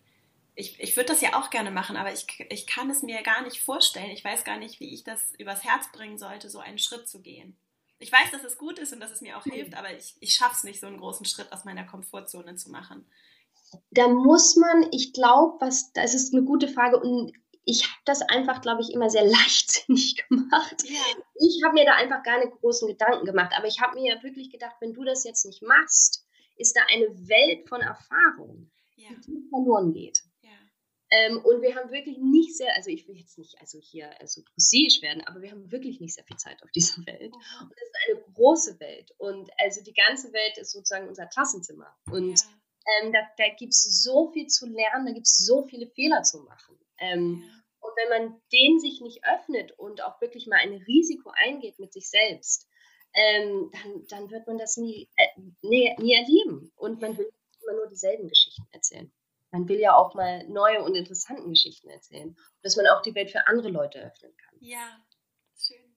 [SPEAKER 1] ich, ich würde das ja auch gerne machen, aber ich, ich kann es mir gar nicht vorstellen. Ich weiß gar nicht, wie ich das übers Herz bringen sollte, so einen Schritt zu gehen. Ich weiß, dass es gut ist und dass es mir auch hilft, aber ich, ich schaffe es nicht, so einen großen Schritt aus meiner Komfortzone zu machen
[SPEAKER 2] da muss man, ich glaube, was, das ist eine gute Frage und ich habe das einfach, glaube ich, immer sehr *laughs* leichtsinnig gemacht. Ich habe mir da einfach gar nicht großen Gedanken gemacht, aber ich habe mir ja wirklich gedacht, wenn du das jetzt nicht machst, ist da eine Welt von Erfahrung, ja. die verloren geht. Ja. Ähm, und wir haben wirklich nicht sehr, also ich will jetzt nicht also hier also prosaisch werden, aber wir haben wirklich nicht sehr viel Zeit auf dieser Welt. Mhm. Und es ist eine große Welt. Und also die ganze Welt ist sozusagen unser Klassenzimmer. Und ja. Ähm, da, da gibt es so viel zu lernen, da gibt es so viele Fehler zu machen. Ähm. Und wenn man den sich nicht öffnet und auch wirklich mal ein Risiko eingeht mit sich selbst, ähm, dann, dann wird man das nie, äh, nie, nie erleben. Und man will immer nur dieselben Geschichten erzählen. Man will ja auch mal neue und interessante Geschichten erzählen, dass man auch die Welt für andere Leute öffnen kann.
[SPEAKER 1] Ja, schön.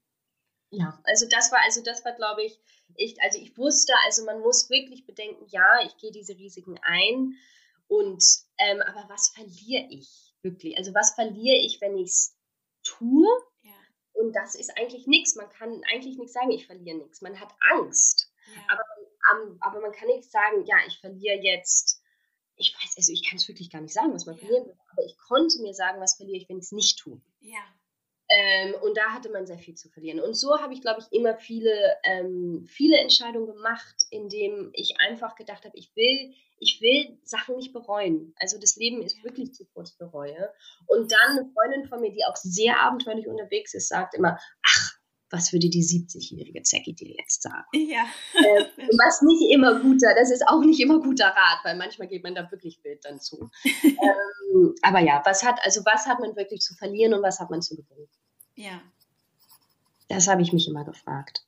[SPEAKER 2] Ja, also das war, also das war, glaube ich, ich, also ich wusste, also man muss wirklich bedenken, ja, ich gehe diese Risiken ein und ähm, aber was verliere ich wirklich? Also was verliere ich, wenn ich es tue? Ja. Und das ist eigentlich nichts. Man kann eigentlich nicht sagen, ich verliere nichts. Man hat Angst. Ja. Aber um, aber man kann nicht sagen, ja, ich verliere jetzt, ich weiß, also ich kann es wirklich gar nicht sagen, was man ja. verlieren will, aber ich konnte mir sagen, was verliere ich, wenn ich es nicht tue.
[SPEAKER 1] Ja.
[SPEAKER 2] Ähm, und da hatte man sehr viel zu verlieren. Und so habe ich, glaube ich, immer viele, ähm, viele Entscheidungen gemacht, indem ich einfach gedacht habe, ich will, ich will Sachen nicht bereuen. Also das Leben ist wirklich zu kurz bereue. Und dann eine Freundin von mir, die auch sehr abenteuerlich unterwegs ist, sagt immer, ach, was würde die 70-jährige Zecki dir jetzt sagen?
[SPEAKER 1] Ja.
[SPEAKER 2] Äh, *laughs* was nicht immer guter, das ist auch nicht immer guter Rat, weil manchmal geht man da wirklich wild dann zu. *laughs* ähm, aber ja, was hat, also was hat man wirklich zu verlieren und was hat man zu gewinnen?
[SPEAKER 1] Ja.
[SPEAKER 2] Das habe ich mich immer gefragt.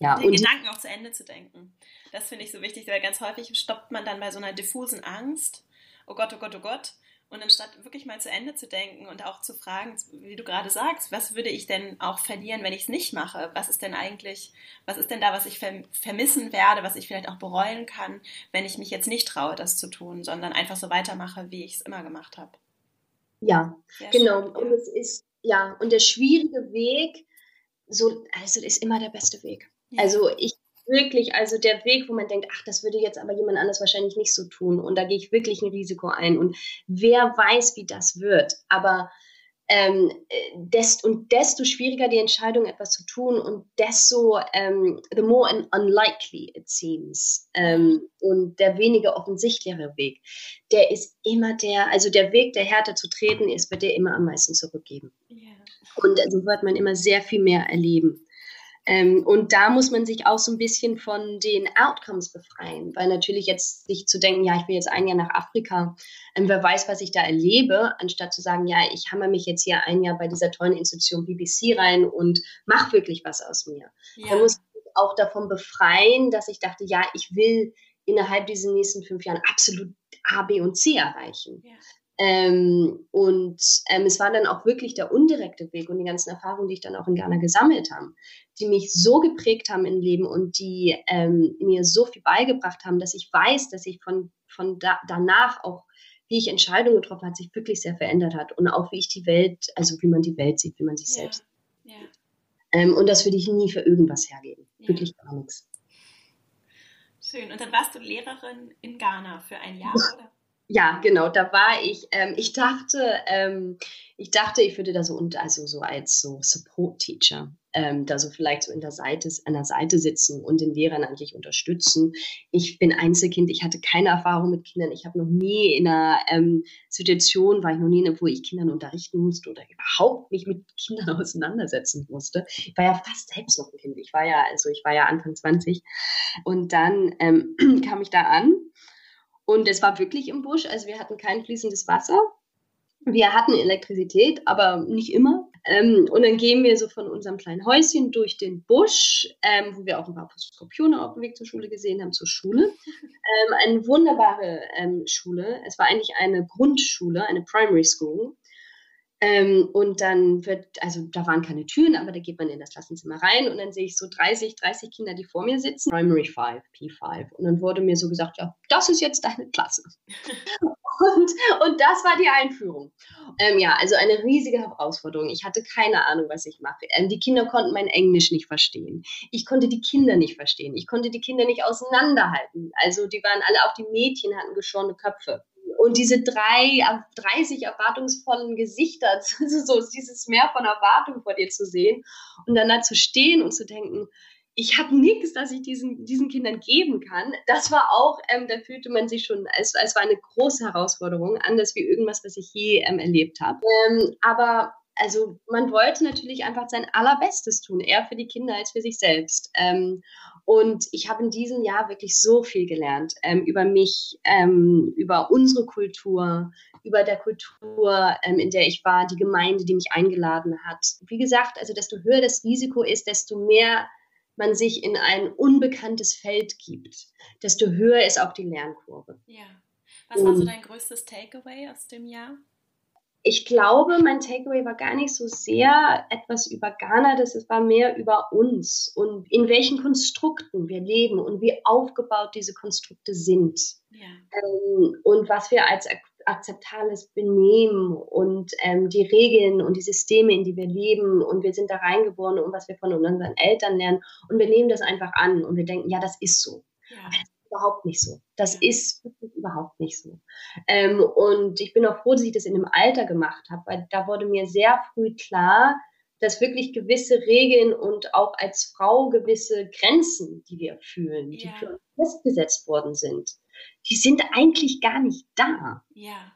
[SPEAKER 1] Ja, Den und Gedanken auch zu Ende zu denken. Das finde ich so wichtig, weil ganz häufig stoppt man dann bei so einer diffusen Angst. Oh Gott, oh Gott, oh Gott. Und anstatt wirklich mal zu Ende zu denken und auch zu fragen, wie du gerade sagst, was würde ich denn auch verlieren, wenn ich es nicht mache? Was ist denn eigentlich, was ist denn da, was ich vermissen werde, was ich vielleicht auch bereuen kann, wenn ich mich jetzt nicht traue, das zu tun, sondern einfach so weitermache, wie ich es immer gemacht habe?
[SPEAKER 2] Ja, Sehr genau. Schön. Und es ist, ja, und der schwierige Weg, so, also ist immer der beste Weg. Ja. Also ich wirklich, also der Weg, wo man denkt, ach, das würde jetzt aber jemand anders wahrscheinlich nicht so tun. Und da gehe ich wirklich ein Risiko ein. Und wer weiß, wie das wird. Aber ähm, dest, und desto schwieriger die Entscheidung, etwas zu tun, und desto ähm, the more unlikely it seems. Ähm, und der weniger offensichtlichere Weg, der ist immer der, also der Weg, der härter zu treten ist, wird der immer am meisten zurückgeben. Yeah. Und so wird man immer sehr viel mehr erleben. Ähm, und da muss man sich auch so ein bisschen von den Outcomes befreien, weil natürlich jetzt sich zu denken, ja, ich will jetzt ein Jahr nach Afrika, ähm, wer weiß, was ich da erlebe, anstatt zu sagen, ja, ich hammer mich jetzt hier ein Jahr bei dieser tollen Institution BBC rein und mach wirklich was aus mir. Ja. Da muss ich auch davon befreien, dass ich dachte, ja, ich will innerhalb dieser nächsten fünf Jahren absolut A, B und C erreichen. Ja. Ähm, und ähm, es war dann auch wirklich der undirekte Weg und die ganzen Erfahrungen, die ich dann auch in Ghana gesammelt habe, die mich so geprägt haben im Leben und die ähm, mir so viel beigebracht haben, dass ich weiß, dass ich von, von da, danach auch, wie ich Entscheidungen getroffen habe, sich wirklich sehr verändert hat und auch wie ich die Welt, also wie man die Welt sieht, wie man sich ja. selbst. Ja. Ähm, und das würde ich nie für irgendwas hergeben. Ja. Wirklich gar nichts.
[SPEAKER 1] Schön. Und dann warst du Lehrerin in Ghana für ein Jahr, *laughs* oder?
[SPEAKER 2] Ja, genau, da war ich. Ähm, ich dachte, ähm, ich dachte, ich würde da so und also so als so Support Teacher ähm, da so vielleicht so in der Seite, an der Seite sitzen und den Lehrern eigentlich unterstützen. Ich bin Einzelkind, ich hatte keine Erfahrung mit Kindern. Ich habe noch nie in einer ähm, Situation, war ich noch nie, wo ich Kindern unterrichten musste oder überhaupt mich mit Kindern *laughs* auseinandersetzen musste. Ich war ja fast selbst noch ein Kind. Ich war ja, also ich war ja Anfang 20. Und dann ähm, *clears throat* kam ich da an und es war wirklich im Busch, also wir hatten kein fließendes Wasser. Wir hatten Elektrizität, aber nicht immer. Ähm, und dann gehen wir so von unserem kleinen Häuschen durch den Busch, ähm, wo wir auch ein paar Skorpione auf dem Weg zur Schule gesehen haben, zur Schule. Ähm, eine wunderbare ähm, Schule. Es war eigentlich eine Grundschule, eine Primary School. Ähm, und dann wird, also da waren keine Türen, aber da geht man in das Klassenzimmer rein und dann sehe ich so 30, 30 Kinder, die vor mir sitzen. Primary 5, P5. Und dann wurde mir so gesagt, ja, das ist jetzt deine Klasse. und, und das war die Einführung. Ähm, ja, also eine riesige Herausforderung. Ich hatte keine Ahnung, was ich mache. Ähm, die Kinder konnten mein Englisch nicht verstehen. Ich konnte die Kinder nicht verstehen. Ich konnte die Kinder nicht auseinanderhalten. Also die waren alle, auch die Mädchen hatten geschorene Köpfe und diese drei, 30 erwartungsvollen Gesichter, *laughs* also so dieses Meer von Erwartung vor dir zu sehen und dann da zu stehen und zu denken, ich habe nichts, das ich diesen, diesen Kindern geben kann. Das war auch, ähm, da fühlte man sich schon, es, es war eine große Herausforderung, anders wie irgendwas, was ich je ähm, erlebt habe. Ähm, aber also man wollte natürlich einfach sein Allerbestes tun, eher für die Kinder als für sich selbst. Ähm, und ich habe in diesem Jahr wirklich so viel gelernt ähm, über mich, ähm, über unsere Kultur, über der Kultur, ähm, in der ich war, die Gemeinde, die mich eingeladen hat. Wie gesagt, also desto höher das Risiko ist, desto mehr man sich in ein unbekanntes Feld gibt, desto höher ist auch die Lernkurve.
[SPEAKER 1] Ja. Was war so dein größtes Takeaway aus dem Jahr?
[SPEAKER 2] Ich glaube, mein Takeaway war gar nicht so sehr etwas über Ghana, das war mehr über uns und in welchen Konstrukten wir leben und wie aufgebaut diese Konstrukte sind. Ja. Ähm, und was wir als akzeptables Benehmen und ähm, die Regeln und die Systeme, in die wir leben und wir sind da reingeboren und was wir von unseren Eltern lernen und wir nehmen das einfach an und wir denken, ja, das ist so. Ja. Aber das ist überhaupt nicht so. Das ist wirklich überhaupt nicht so. Ähm, und ich bin auch froh, dass ich das in dem Alter gemacht habe, weil da wurde mir sehr früh klar, dass wirklich gewisse Regeln und auch als Frau gewisse Grenzen, die wir fühlen, ja. die für uns festgesetzt worden sind, die sind eigentlich gar nicht da.
[SPEAKER 1] Ja.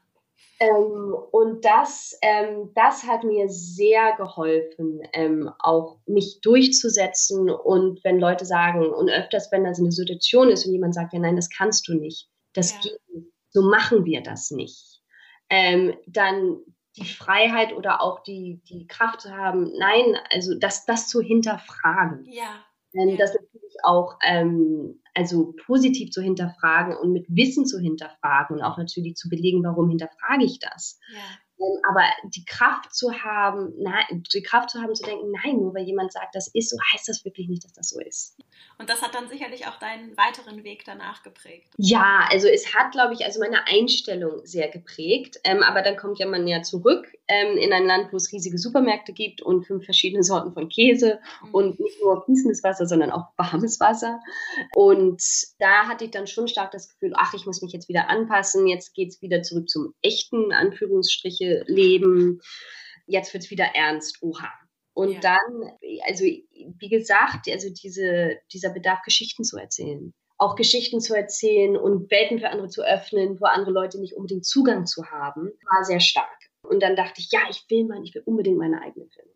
[SPEAKER 2] Ähm, und das, ähm, das hat mir sehr geholfen, ähm, auch mich durchzusetzen. Und wenn Leute sagen, und öfters, wenn das eine Situation ist und jemand sagt, ja, nein, das kannst du nicht, das ja. geht nicht, so machen wir das nicht, ähm, dann die Freiheit oder auch die, die Kraft zu haben, nein, also das, das zu hinterfragen.
[SPEAKER 1] Ja.
[SPEAKER 2] Ähm, ja. Das natürlich auch ähm, also positiv zu hinterfragen und mit Wissen zu hinterfragen und auch natürlich zu belegen, warum hinterfrage ich das. Ja. Ähm, aber die Kraft zu haben, nein, die Kraft zu haben, zu denken, nein, nur weil jemand sagt, das ist so, heißt das wirklich nicht, dass das so ist.
[SPEAKER 1] Und das hat dann sicherlich auch deinen weiteren Weg danach geprägt.
[SPEAKER 2] Ja, also es hat, glaube ich, also meine Einstellung sehr geprägt. Ähm, aber dann kommt ja man ja zurück ähm, in ein Land, wo es riesige Supermärkte gibt und fünf verschiedene *laughs* Sorten von Käse mhm. und nicht nur fließendes Wasser, sondern auch warmes Wasser. Und da hatte ich dann schon stark das Gefühl, ach, ich muss mich jetzt wieder anpassen, jetzt geht es wieder zurück zum echten, Anführungsstriche, Leben. Jetzt wird es wieder ernst, oha. Und ja. dann, also wie gesagt, also diese, dieser Bedarf, Geschichten zu erzählen. Auch Geschichten zu erzählen und Welten für andere zu öffnen, wo andere Leute nicht unbedingt Zugang zu haben, war sehr stark. Und dann dachte ich, ja, ich will mal, ich will unbedingt meine eigenen Filme.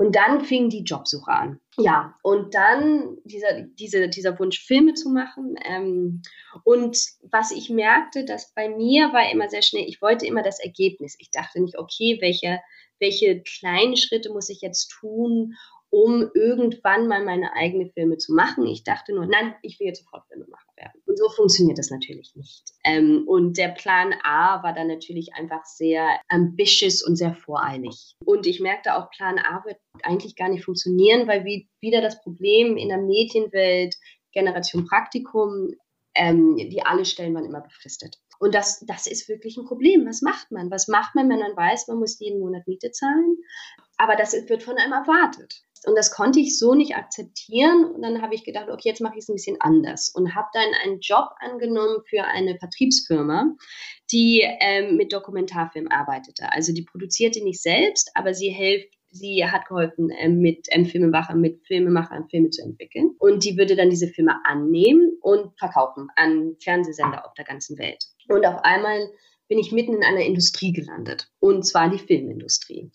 [SPEAKER 2] Und dann fing die Jobsuche an. Ja, und dann dieser, diese, dieser Wunsch, Filme zu machen. Ähm, und was ich merkte, dass bei mir war immer sehr schnell, ich wollte immer das Ergebnis. Ich dachte nicht, okay, welche, welche kleinen Schritte muss ich jetzt tun, um irgendwann mal meine eigenen Filme zu machen. Ich dachte nur, nein, ich will jetzt sofort Filmemacher werden. Und so funktioniert das natürlich nicht. Ähm, und der Plan A war dann natürlich einfach sehr ambitious und sehr voreilig. Und ich merkte auch, Plan A wird eigentlich gar nicht funktionieren, weil wie, wieder das Problem in der Medienwelt, Generation Praktikum, ähm, die alle Stellen waren immer befristet. Und das, das ist wirklich ein Problem. Was macht man? Was macht man, wenn man weiß, man muss jeden Monat Miete zahlen? Aber das wird von einem erwartet. Und das konnte ich so nicht akzeptieren. Und dann habe ich gedacht, okay, jetzt mache ich es ein bisschen anders. Und habe dann einen Job angenommen für eine Vertriebsfirma, die ähm, mit Dokumentarfilm arbeitete. Also die produzierte nicht selbst, aber sie hilft sie hat geholfen, ähm, mit ähm, Filmemachern, mit Filmemachern Filme zu entwickeln. Und die würde dann diese Filme annehmen und verkaufen an Fernsehsender auf der ganzen Welt. Und auf einmal bin ich mitten in einer Industrie gelandet. Und zwar die Filmindustrie.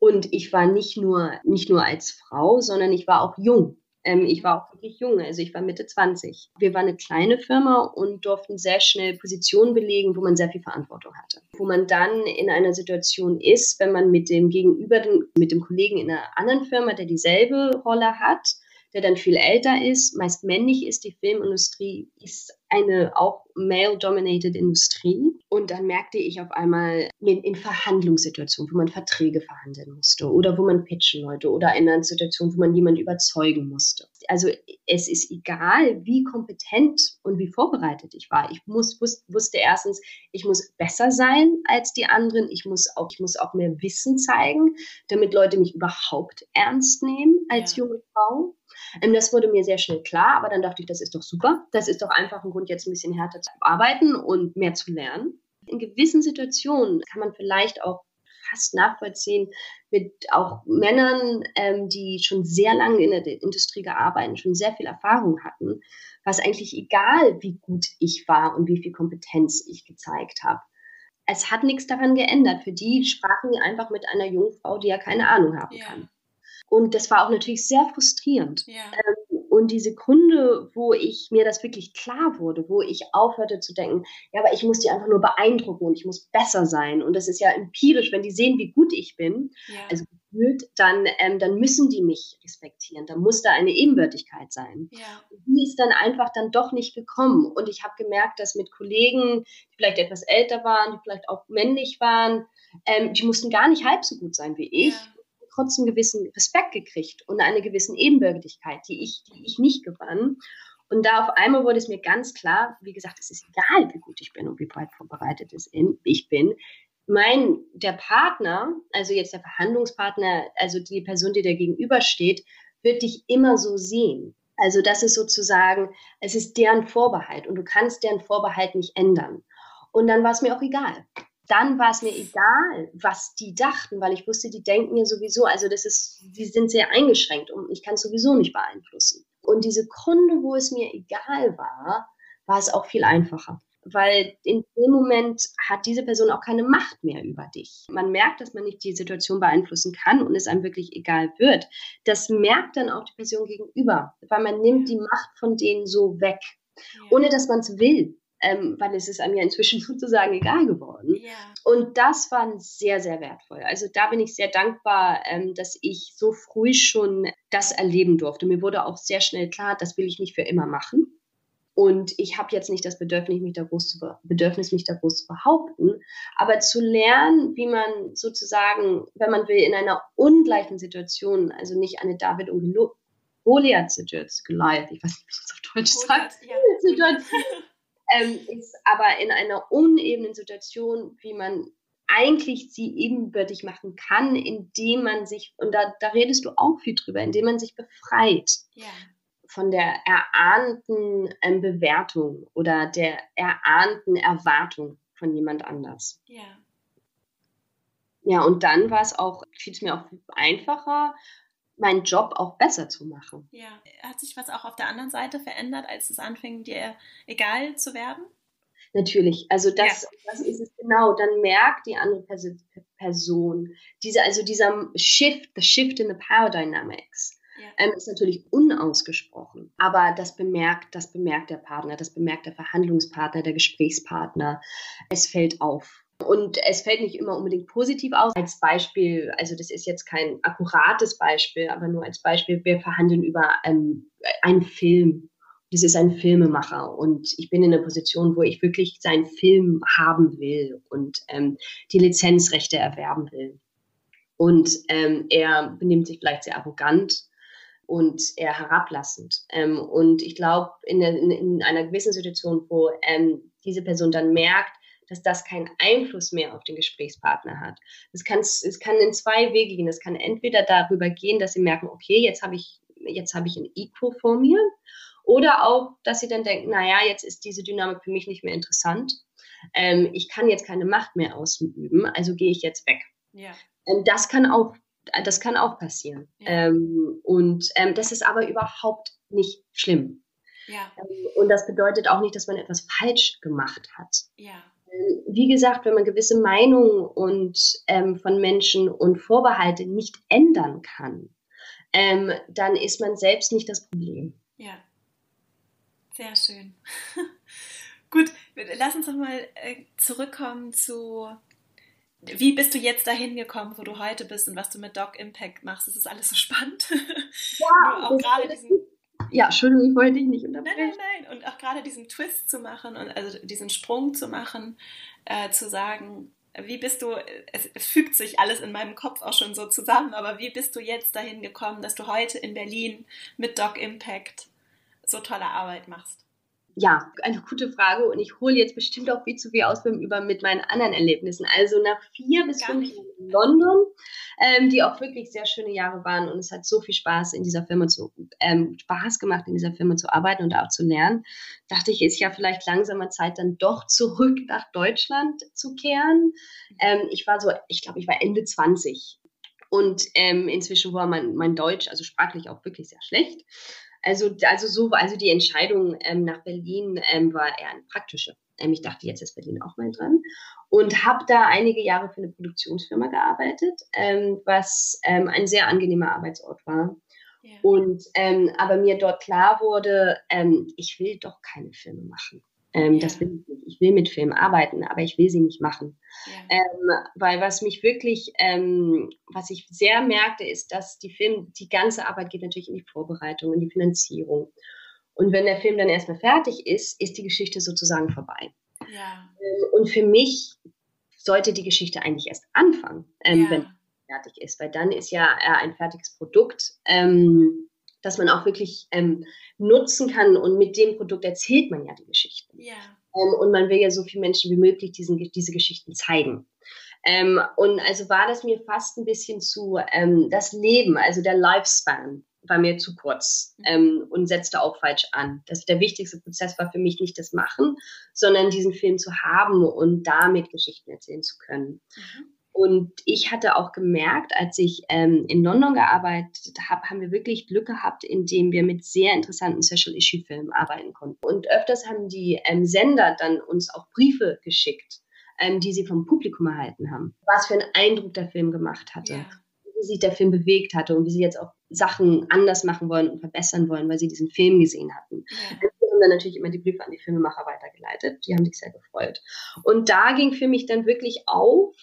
[SPEAKER 2] Und ich war nicht nur, nicht nur als Frau, sondern ich war auch jung. Ähm, ich war auch wirklich jung, also ich war Mitte 20. Wir waren eine kleine Firma und durften sehr schnell Positionen belegen, wo man sehr viel Verantwortung hatte. Wo man dann in einer Situation ist, wenn man mit dem Gegenüber, mit dem Kollegen in einer anderen Firma, der dieselbe Rolle hat, der dann viel älter ist, meist männlich ist, die Filmindustrie ist eine auch male-dominated Industrie. Und dann merkte ich auf einmal in, in, Verhandlungssituationen, wo man Verträge verhandeln musste oder wo man pitchen wollte oder in einer Situation, wo man jemanden überzeugen musste. Also es ist egal, wie kompetent und wie vorbereitet ich war. Ich muss, wus, wusste erstens, ich muss besser sein als die anderen. Ich muss auch, ich muss auch mehr Wissen zeigen, damit Leute mich überhaupt ernst nehmen als ja. junge Frau. Ähm, das wurde mir sehr schnell klar, aber dann dachte ich, das ist doch super. Das ist doch einfach ein Grund, jetzt ein bisschen härter zu arbeiten und mehr zu lernen. In gewissen Situationen kann man vielleicht auch fast nachvollziehen mit auch Männern, ähm, die schon sehr lange in der Industrie gearbeitet, schon sehr viel Erfahrung hatten, war es eigentlich egal, wie gut ich war und wie viel Kompetenz ich gezeigt habe. Es hat nichts daran geändert. Für die sprachen wir einfach mit einer Jungfrau, die ja keine Ahnung haben kann. Ja. Und das war auch natürlich sehr frustrierend. Ja. Ähm, und die Sekunde, wo ich mir das wirklich klar wurde, wo ich aufhörte zu denken, ja, aber ich muss die einfach nur beeindrucken und ich muss besser sein. Und das ist ja empirisch, wenn die sehen, wie gut ich bin, ja. also gefühlt, dann, ähm, dann müssen die mich respektieren. Da muss da eine Ebenbürtigkeit sein. Ja. Die ist dann einfach dann doch nicht gekommen. Und ich habe gemerkt, dass mit Kollegen, die vielleicht etwas älter waren, die vielleicht auch männlich waren, ähm, die mussten gar nicht halb so gut sein wie ich. Ja trotzdem gewissen Respekt gekriegt und eine gewisse Ebenbürgerlichkeit, die ich, die ich nicht gewann. Und da auf einmal wurde es mir ganz klar, wie gesagt, es ist egal, wie gut ich bin und wie breit vorbereitet ich bin. Mein, der Partner, also jetzt der Verhandlungspartner, also die Person, die dir gegenübersteht, wird dich immer so sehen. Also das ist sozusagen, es ist deren Vorbehalt und du kannst deren Vorbehalt nicht ändern. Und dann war es mir auch egal dann war es mir egal, was die dachten, weil ich wusste, die denken ja sowieso, also das ist, die sind sehr eingeschränkt und ich kann es sowieso nicht beeinflussen. Und diese Kunde, wo es mir egal war, war es auch viel einfacher. Weil in dem Moment hat diese Person auch keine Macht mehr über dich. Man merkt, dass man nicht die Situation beeinflussen kann und es einem wirklich egal wird. Das merkt dann auch die Person gegenüber, weil man nimmt die Macht von denen so weg, ohne dass man es will ähm, weil es ist einem ja inzwischen sozusagen egal geworden. Ja. Und das war sehr, sehr wertvoll. Also da bin ich sehr dankbar, ähm, dass ich so früh schon das erleben durfte. Mir wurde auch sehr schnell klar, das will ich nicht für immer machen. Und ich habe jetzt nicht das Bedürfnis mich, da groß zu, Bedürfnis, mich da groß zu behaupten, aber zu lernen, wie man sozusagen, wenn man will, in einer ungleichen Situation, also nicht eine David und Goliath-Situation, Goliath, ich weiß nicht, wie man es auf Deutsch sagt, ja. *laughs* Situation, ähm, ist aber in einer unebenen Situation, wie man eigentlich sie ebenbürtig machen kann, indem man sich, und da, da redest du auch viel drüber, indem man sich befreit ja. von der erahnten ähm, Bewertung oder der erahnten Erwartung von jemand anders. Ja. Ja, und dann war es auch, fiel es mir auch einfacher, meinen Job auch besser zu machen.
[SPEAKER 1] Ja, hat sich was auch auf der anderen Seite verändert, als es anfing, dir egal zu werden?
[SPEAKER 2] Natürlich, also das, ja. das ist es genau. Dann merkt die andere Person, diese, also dieser Shift, the Shift in the Power Dynamics, ja. ähm, ist natürlich unausgesprochen. Aber das bemerkt, das bemerkt der Partner, das bemerkt der Verhandlungspartner, der Gesprächspartner. Es fällt auf. Und es fällt nicht immer unbedingt positiv aus. Als Beispiel, also das ist jetzt kein akkurates Beispiel, aber nur als Beispiel, wir verhandeln über ähm, einen Film. Das ist ein Filmemacher und ich bin in einer Position, wo ich wirklich seinen Film haben will und ähm, die Lizenzrechte erwerben will. Und ähm, er benimmt sich vielleicht sehr arrogant und eher herablassend. Ähm, und ich glaube, in, in, in, einer gewissen Situation, wo ähm, diese Person dann merkt, dass das keinen Einfluss mehr auf den Gesprächspartner hat. Es kann, es kann in zwei Wege gehen. Es kann entweder darüber gehen, dass sie merken, okay, jetzt habe ich, jetzt habe ich ein Equal vor mir. Oder auch, dass sie dann denken, naja, jetzt ist diese Dynamik für mich nicht mehr interessant. Ähm, ich kann jetzt keine Macht mehr ausüben, also gehe ich jetzt weg. Ja. Ähm, das kann auch, das kann auch passieren. Ja. Ähm, und ähm, das ist aber überhaupt nicht schlimm. Ja. Ähm, und das bedeutet auch nicht, dass man etwas falsch gemacht hat. Ja wie gesagt, wenn man gewisse Meinungen und ähm, von Menschen und Vorbehalte nicht ändern kann, ähm, dann ist man selbst nicht das Problem.
[SPEAKER 1] Ja, sehr schön. *laughs* Gut, lass uns nochmal äh, zurückkommen zu, wie bist du jetzt dahin gekommen, wo du heute bist und was du mit Doc Impact machst? Das ist alles so spannend. *laughs* Ja,
[SPEAKER 2] auch gerade diesen ja, Entschuldigung, ich wollte dich nicht unterbrechen.
[SPEAKER 1] Nein, nein, nein. Und auch gerade diesen Twist zu machen und also diesen Sprung zu machen, äh, zu sagen, wie bist du, es, es, fügt sich alles in meinem Kopf auch schon so zusammen, aber wie bist du jetzt dahin gekommen, dass du heute in Berlin mit Doc Impact so tolle Arbeit machst?
[SPEAKER 2] Ja, eine gute Frage und ich hole jetzt bestimmt auch viel zu viel aus über mit meinen anderen Erlebnissen. Also nach vier bis Gar fünf Jahren in London, ähm, die auch wirklich sehr schöne Jahre waren und es hat so viel Spaß in dieser Firma zu, ähm, Spaß gemacht in dieser Firma zu arbeiten und auch zu lernen, dachte ich, ist ja vielleicht langsamer Zeit dann doch zurück nach Deutschland zu kehren. Ähm, ich war so, ich glaube, ich war Ende 20 und ähm, inzwischen war mein, mein Deutsch, also sprachlich auch wirklich sehr schlecht. Also, also so, also die Entscheidung ähm, nach Berlin ähm, war eher eine praktische. Ähm, ich dachte, jetzt ist Berlin auch mal dran. Und habe da einige Jahre für eine Produktionsfirma gearbeitet, ähm, was ähm, ein sehr angenehmer Arbeitsort war. Ja. Und ähm, aber mir dort klar wurde, ich will doch keine Filme machen. Ähm. Das will ich nicht. Ich will mit Film arbeiten, aber ich will sie nicht machen. Ja. Ähm, weil was mich wirklich, ähm, was ich sehr merkte, ist, dass die Film, die ganze Arbeit geht natürlich in die Vorbereitung, in die Finanzierung. Und wenn der Film dann erstmal fertig ist, ist die Geschichte sozusagen vorbei. Ja. Ähm, und für mich sollte die Geschichte eigentlich erst anfangen, ähm, ja. wenn fertig ist, weil dann ist ja ein fertiges Produkt. Ähm, dass man auch wirklich ähm, nutzen kann und mit dem Produkt erzählt man ja die Geschichten. Ja. Ähm, und man will ja so vielen Menschen wie möglich diesen, diese Geschichten zeigen. Ähm, und also war das mir fast ein bisschen zu, ähm, das Leben, also der Lifespan war mir zu kurz mhm. ähm, und setzte auch falsch an. Das, der wichtigste Prozess war für mich nicht das Machen, sondern diesen Film zu haben und damit Geschichten erzählen zu können. Mhm. Und ich hatte auch gemerkt, als ich ähm, in London gearbeitet habe, haben wir wirklich Glück gehabt, indem wir mit sehr interessanten Special-Issue-Filmen arbeiten konnten. Und öfters haben die ähm, Sender dann uns auch Briefe geschickt, ähm, die sie vom Publikum erhalten haben. Was für einen Eindruck der Film gemacht hatte. Ja. Wie sich der Film bewegt hatte und wie sie jetzt auch Sachen anders machen wollen und verbessern wollen, weil sie diesen Film gesehen hatten. Ja. Wir haben dann natürlich immer die Briefe an die Filmemacher weitergeleitet. Die haben sich sehr gefreut. Und da ging für mich dann wirklich auf,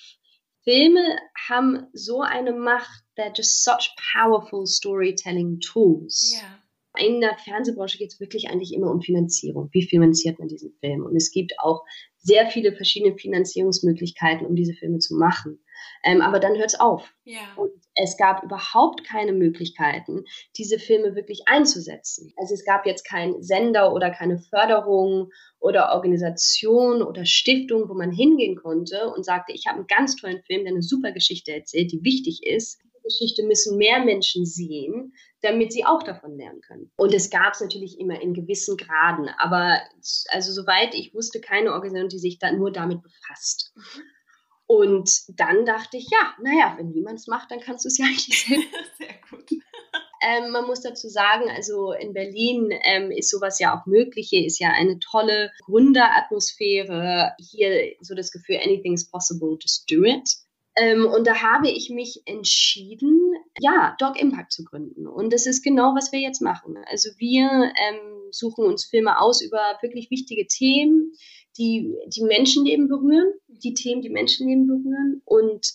[SPEAKER 2] Filme haben so eine Macht, they're just such powerful storytelling tools. Ja. In der Fernsehbranche geht es wirklich eigentlich immer um Finanzierung. Wie finanziert man diesen Film? Und es gibt auch sehr viele verschiedene Finanzierungsmöglichkeiten, um diese Filme zu machen. Ähm, aber dann hört es auf. Ja. Und es gab überhaupt keine Möglichkeiten, diese Filme wirklich einzusetzen. Also es gab jetzt keinen Sender oder keine Förderung oder Organisation oder Stiftung, wo man hingehen konnte und sagte, ich habe einen ganz tollen Film, der eine super Geschichte erzählt, die wichtig ist. Diese Geschichte müssen mehr Menschen sehen, damit sie auch davon lernen können. Und es gab es natürlich immer in gewissen Graden, aber also soweit ich wusste, keine Organisation, die sich da nur damit befasst. Mhm. Und dann dachte ich, ja, naja, wenn niemand es macht, dann kannst du es ja eigentlich *laughs* selbst. Sehr gut. Ähm, man muss dazu sagen, also in Berlin ähm, ist sowas ja auch möglich. Hier ist ja eine tolle Gründeratmosphäre. Hier so das Gefühl, anything is possible, just do it. Ähm, und da habe ich mich entschieden, ja, Dog Impact zu gründen. Und das ist genau, was wir jetzt machen. Also wir ähm, suchen uns Filme aus über wirklich wichtige Themen, die die Menschenleben berühren, die Themen, die Menschenleben berühren und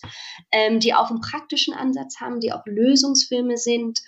[SPEAKER 2] ähm, die auch einen praktischen Ansatz haben, die auch Lösungsfilme sind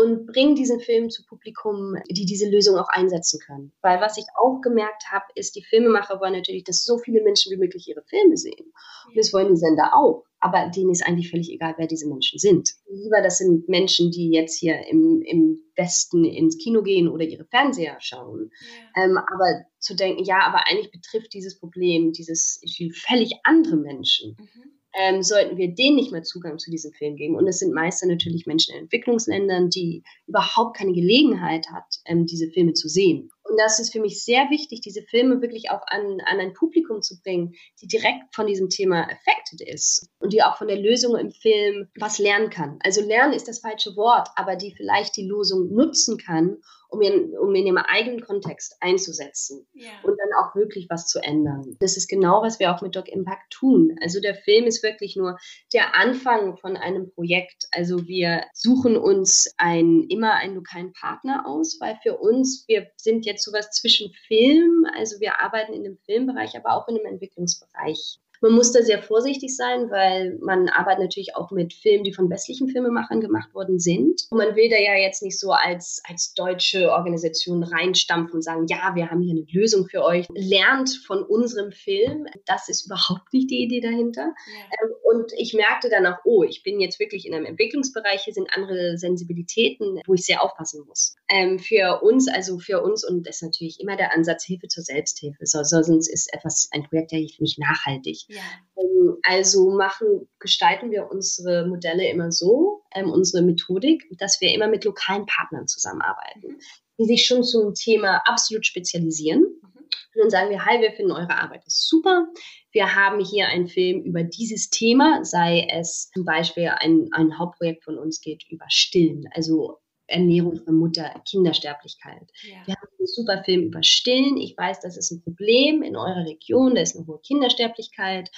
[SPEAKER 2] und bringen diesen Film zu Publikum, die diese Lösung auch einsetzen können. Weil was ich auch gemerkt habe, ist, die Filmemacher wollen natürlich, dass so viele Menschen wie möglich ihre Filme sehen. Und das wollen die Sender auch. Aber denen ist eigentlich völlig egal, wer diese Menschen sind. Lieber, das sind Menschen, die jetzt hier im, im Westen ins Kino gehen oder ihre Fernseher schauen. Ja. Ähm, aber zu denken, ja, aber eigentlich betrifft dieses Problem, dieses völlig andere Menschen. Mhm ähm, sollten wir denen nicht mehr Zugang zu diesem Film geben. Und es sind meist natürlich Menschen in Entwicklungsländern, die überhaupt keine Gelegenheit hat, ähm, diese Filme zu sehen. Und das ist für mich sehr wichtig, diese Filme wirklich auch an, an ein Publikum zu bringen, die direkt von diesem Thema affected ist und die auch von der Lösung im Film was lernen kann. Also lernen ist das falsche Wort, aber die vielleicht die Lösung nutzen kann, um in, um in ihrem eigenen Kontext einzusetzen ja. und dann auch wirklich was zu ändern. Das ist genau, was wir auch mit Doc Impact tun. Also der Film ist wirklich nur der Anfang von einem Projekt. Also wir suchen uns ein, immer einen lokalen Partner aus, weil für uns, wir sind jetzt sowas zwischen Film, also wir arbeiten in dem Filmbereich, aber auch in dem Entwicklungsbereich. Man muss da sehr vorsichtig sein, weil man arbeitet natürlich auch mit Filmen, die von westlichen Filmemachern gemacht worden sind. Und man will da ja jetzt nicht so als, als deutsche Organisation reinstampfen und sagen, ja, wir haben hier eine Lösung für euch. Lernt von unserem Film. Das ist überhaupt nicht die Idee dahinter. Ja. Ähm, und ich merkte dann auch, oh, ich bin jetzt wirklich in einem Entwicklungsbereich, hier sind andere Sensibilitäten, wo ich sehr aufpassen muss. Ähm, für uns, also für uns, und das ist natürlich immer der Ansatz Hilfe zur Selbsthilfe, so, sonst ist etwas, ein Projekt ja nicht nachhaltig. Ja. Ähm, also machen, gestalten wir unsere Modelle immer so, ähm, unsere Methodik, dass wir immer mit lokalen Partnern zusammenarbeiten, mhm. die sich schon zum Thema absolut spezialisieren. Mhm. Und dann sagen wir, hi, wir finden eure Arbeit ist super. Wir haben hier einen Film über dieses Thema, sei es zum Beispiel ein, ein Hauptprojekt von uns geht über Stillen, also Ernährung von Mutter, Kindersterblichkeit. Ja. Wir haben einen super Film über Stillen. Ich weiß, das ist ein Problem in eurer Region, da ist eine hohe Kindersterblichkeit.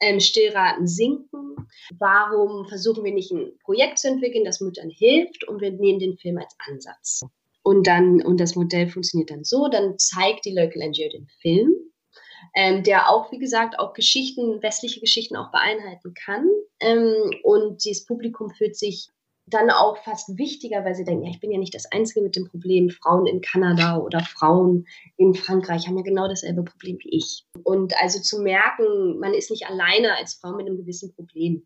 [SPEAKER 2] Ähm, Stillraten sinken. Warum versuchen wir nicht ein Projekt zu entwickeln, das Müttern hilft und wir nehmen den Film als Ansatz? Und dann, und das Modell funktioniert dann so, dann zeigt die Local NGO den Film, ähm, der auch, wie gesagt, auch Geschichten, westliche Geschichten auch beeinhalten kann. Ähm, und dieses Publikum fühlt sich dann auch fast wichtiger, weil sie denken, ja, ich bin ja nicht das Einzige mit dem Problem. Frauen in Kanada oder Frauen in Frankreich haben ja genau dasselbe Problem wie ich. Und also zu merken, man ist nicht alleine als Frau mit einem gewissen Problem.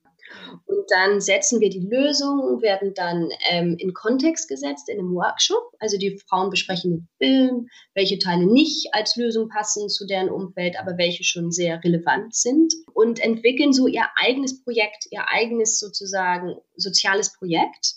[SPEAKER 2] Und dann setzen wir die Lösung, werden dann ähm, in Kontext gesetzt in einem Workshop. Also die Frauen besprechen den Film, welche Teile nicht als Lösung passen zu deren Umfeld, aber welche schon sehr relevant sind und entwickeln so ihr eigenes Projekt, ihr eigenes sozusagen soziales Projekt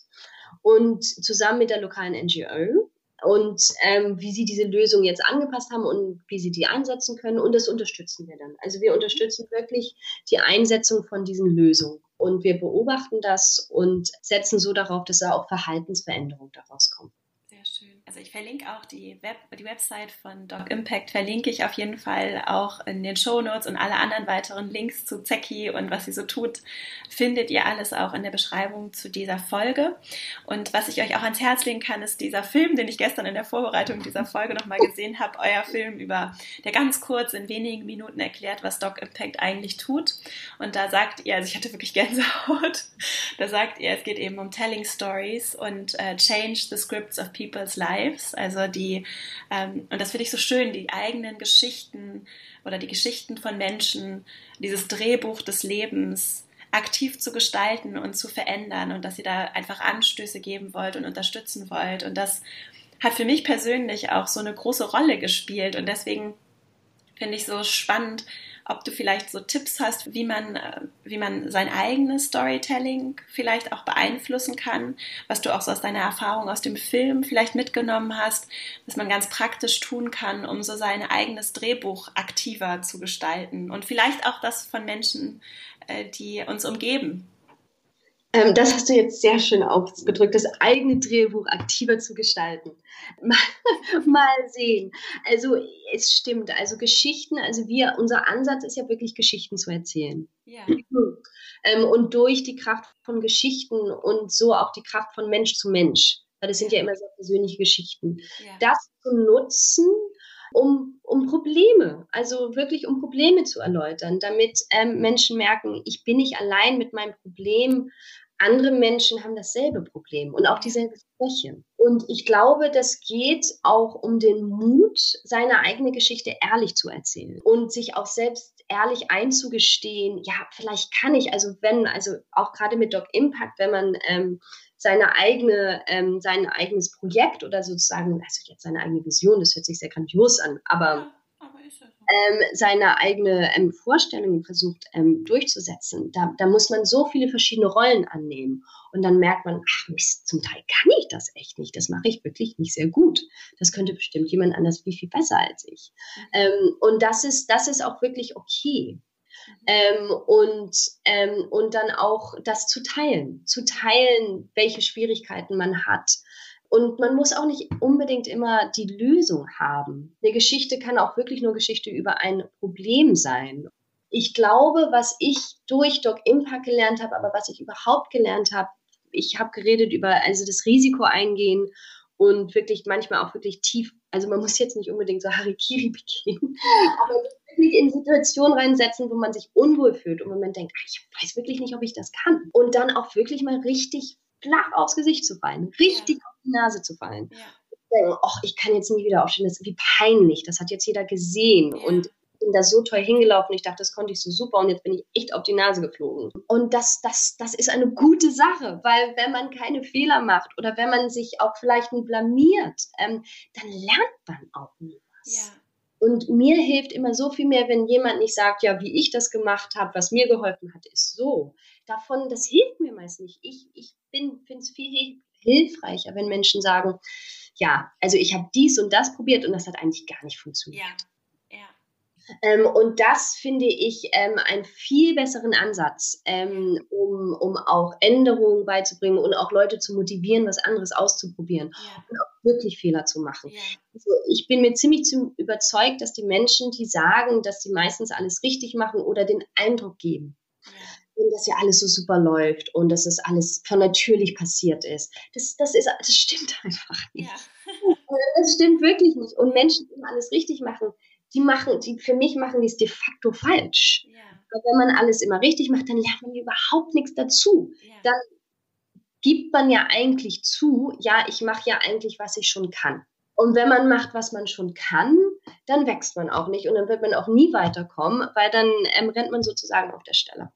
[SPEAKER 2] und zusammen mit der lokalen NGO und ähm, wie sie diese Lösung jetzt angepasst haben und wie sie die einsetzen können. Und das unterstützen wir dann. Also wir unterstützen wirklich die Einsetzung von diesen Lösungen. Und wir beobachten das und setzen so darauf, dass da auch Verhaltensveränderungen daraus kommen.
[SPEAKER 1] Also ich verlinke auch die, Web, die Website von Doc Impact, verlinke ich auf jeden Fall auch in den Show Notes und alle anderen weiteren Links zu Zeki und was sie so tut, findet ihr alles auch in der Beschreibung zu dieser Folge. Und was ich euch auch ans Herz legen kann, ist dieser Film, den ich gestern in der Vorbereitung dieser Folge nochmal gesehen habe, euer Film über, der ganz kurz in wenigen Minuten erklärt, was Doc Impact eigentlich tut. Und da sagt ihr, also ich hatte wirklich Gänsehaut, *laughs* da sagt ihr, es geht eben um Telling Stories und uh, Change the Scripts of People's Lives Lives, also die, ähm, und das finde ich so schön, die eigenen Geschichten oder die Geschichten von Menschen, dieses Drehbuch des Lebens aktiv zu gestalten und zu verändern und dass ihr da einfach Anstöße geben wollt und unterstützen wollt. Und das hat für mich persönlich auch so eine große Rolle gespielt und deswegen finde ich so spannend, ob du vielleicht so Tipps hast, wie man, äh, wie man sein eigenes Storytelling vielleicht auch beeinflussen kann, was du auch so aus deiner Erfahrung aus dem Film vielleicht mitgenommen hast, was man ganz praktisch tun kann, um so sein eigenes Drehbuch aktiver zu gestalten und vielleicht auch das von Menschen, äh, die uns umgeben.
[SPEAKER 2] Ähm, das hast du jetzt sehr schön ausgedrückt, das eigene Drehbuch aktiver zu gestalten. *laughs* Mal, mal, sehen. Also es stimmt, also Geschichten, also wir, unser Ansatz ist ja wirklich Geschichten zu erzählen. Ja. Ähm, und durch die Kraft von Geschichten und so auch die Kraft von Mensch zu Mensch, weil das sind ja immer sehr persönliche Geschichten, ja. das zu nutzen, um, um Probleme, also wirklich um Probleme zu erläutern, damit ähm, Menschen merken, ich bin nicht allein mit meinem Problem, andere Menschen haben dasselbe Problem und auch dieselbe Schwäche. Und ich glaube, das geht auch um den Mut, seine eigene Geschichte ehrlich zu erzählen und sich auch selbst ehrlich einzugestehen, ja, vielleicht kann ich, also wenn, also auch gerade mit Doc Impact, wenn man ähm, seine eigene, ähm, sein eigenes Projekt oder sozusagen, also jetzt seine eigene Vision, das hört sich sehr grandios an, aber ähm, seine eigene ähm, Vorstellungen versucht ähm, durchzusetzen. Da, da muss man so viele verschiedene Rollen annehmen. Und dann merkt man, ach Mist, zum Teil kann ich das echt nicht. Das mache ich wirklich nicht sehr gut. Das könnte bestimmt jemand anders viel, viel besser als ich. Mhm. Ähm, und das ist, das ist auch wirklich okay. Mhm. Ähm, und, ähm, und dann auch das zu teilen, zu teilen, welche Schwierigkeiten man hat, und man muss auch nicht unbedingt immer die Lösung haben. Eine Geschichte kann auch wirklich nur Geschichte über ein Problem sein. Ich glaube, was ich durch Doc Impact gelernt habe, aber was ich überhaupt gelernt habe, ich habe geredet über also das Risiko eingehen und wirklich manchmal auch wirklich tief, also man muss jetzt nicht unbedingt so Harikiri begehen, *laughs* aber wirklich in Situationen reinsetzen, wo man sich unwohl fühlt und man denkt, ach, ich weiß wirklich nicht, ob ich das kann. Und dann auch wirklich mal richtig flach aufs Gesicht zu fallen, richtig ja. Die Nase zu fallen. Ja. Denken, ach, ich kann jetzt nie wieder aufstehen, das ist wie peinlich, das hat jetzt jeder gesehen. Ja. Und bin da so toll hingelaufen. Ich dachte, das konnte ich so super und jetzt bin ich echt auf die Nase geflogen. Und das, das, das ist eine gute Sache, weil wenn man keine Fehler macht oder wenn man sich auch vielleicht nicht blamiert, ähm, dann lernt man auch nie was. Ja. Und mir hilft immer so viel mehr, wenn jemand nicht sagt, ja, wie ich das gemacht habe, was mir geholfen hat, ist so. Davon, das hilft mir meist nicht. Ich, ich finde es viel hilfreicher, wenn Menschen sagen, ja, also ich habe dies und das probiert und das hat eigentlich gar nicht funktioniert. Ja. Ähm, und das finde ich ähm, einen viel besseren Ansatz, ähm, um, um auch Änderungen beizubringen und auch Leute zu motivieren, was anderes auszuprobieren ja. und auch wirklich Fehler zu machen. Ja. Also ich bin mir ziemlich überzeugt, dass die Menschen, die sagen, dass sie meistens alles richtig machen oder den Eindruck geben, ja. Dass ja alles so super läuft und dass es alles von natürlich passiert ist. Das, das, ist, das stimmt *laughs* einfach nicht. *laughs* Das stimmt wirklich nicht. Und Menschen, die alles richtig machen, die machen, die für mich machen die es de facto falsch. Ja. Weil wenn man alles immer richtig macht, dann lernt man überhaupt nichts dazu. Ja. Dann gibt man ja eigentlich zu, ja, ich mache ja eigentlich, was ich schon kann. Und wenn man macht, was man schon kann, dann wächst man auch nicht und dann wird man auch nie weiterkommen, weil dann ähm, rennt man sozusagen auf der Stelle.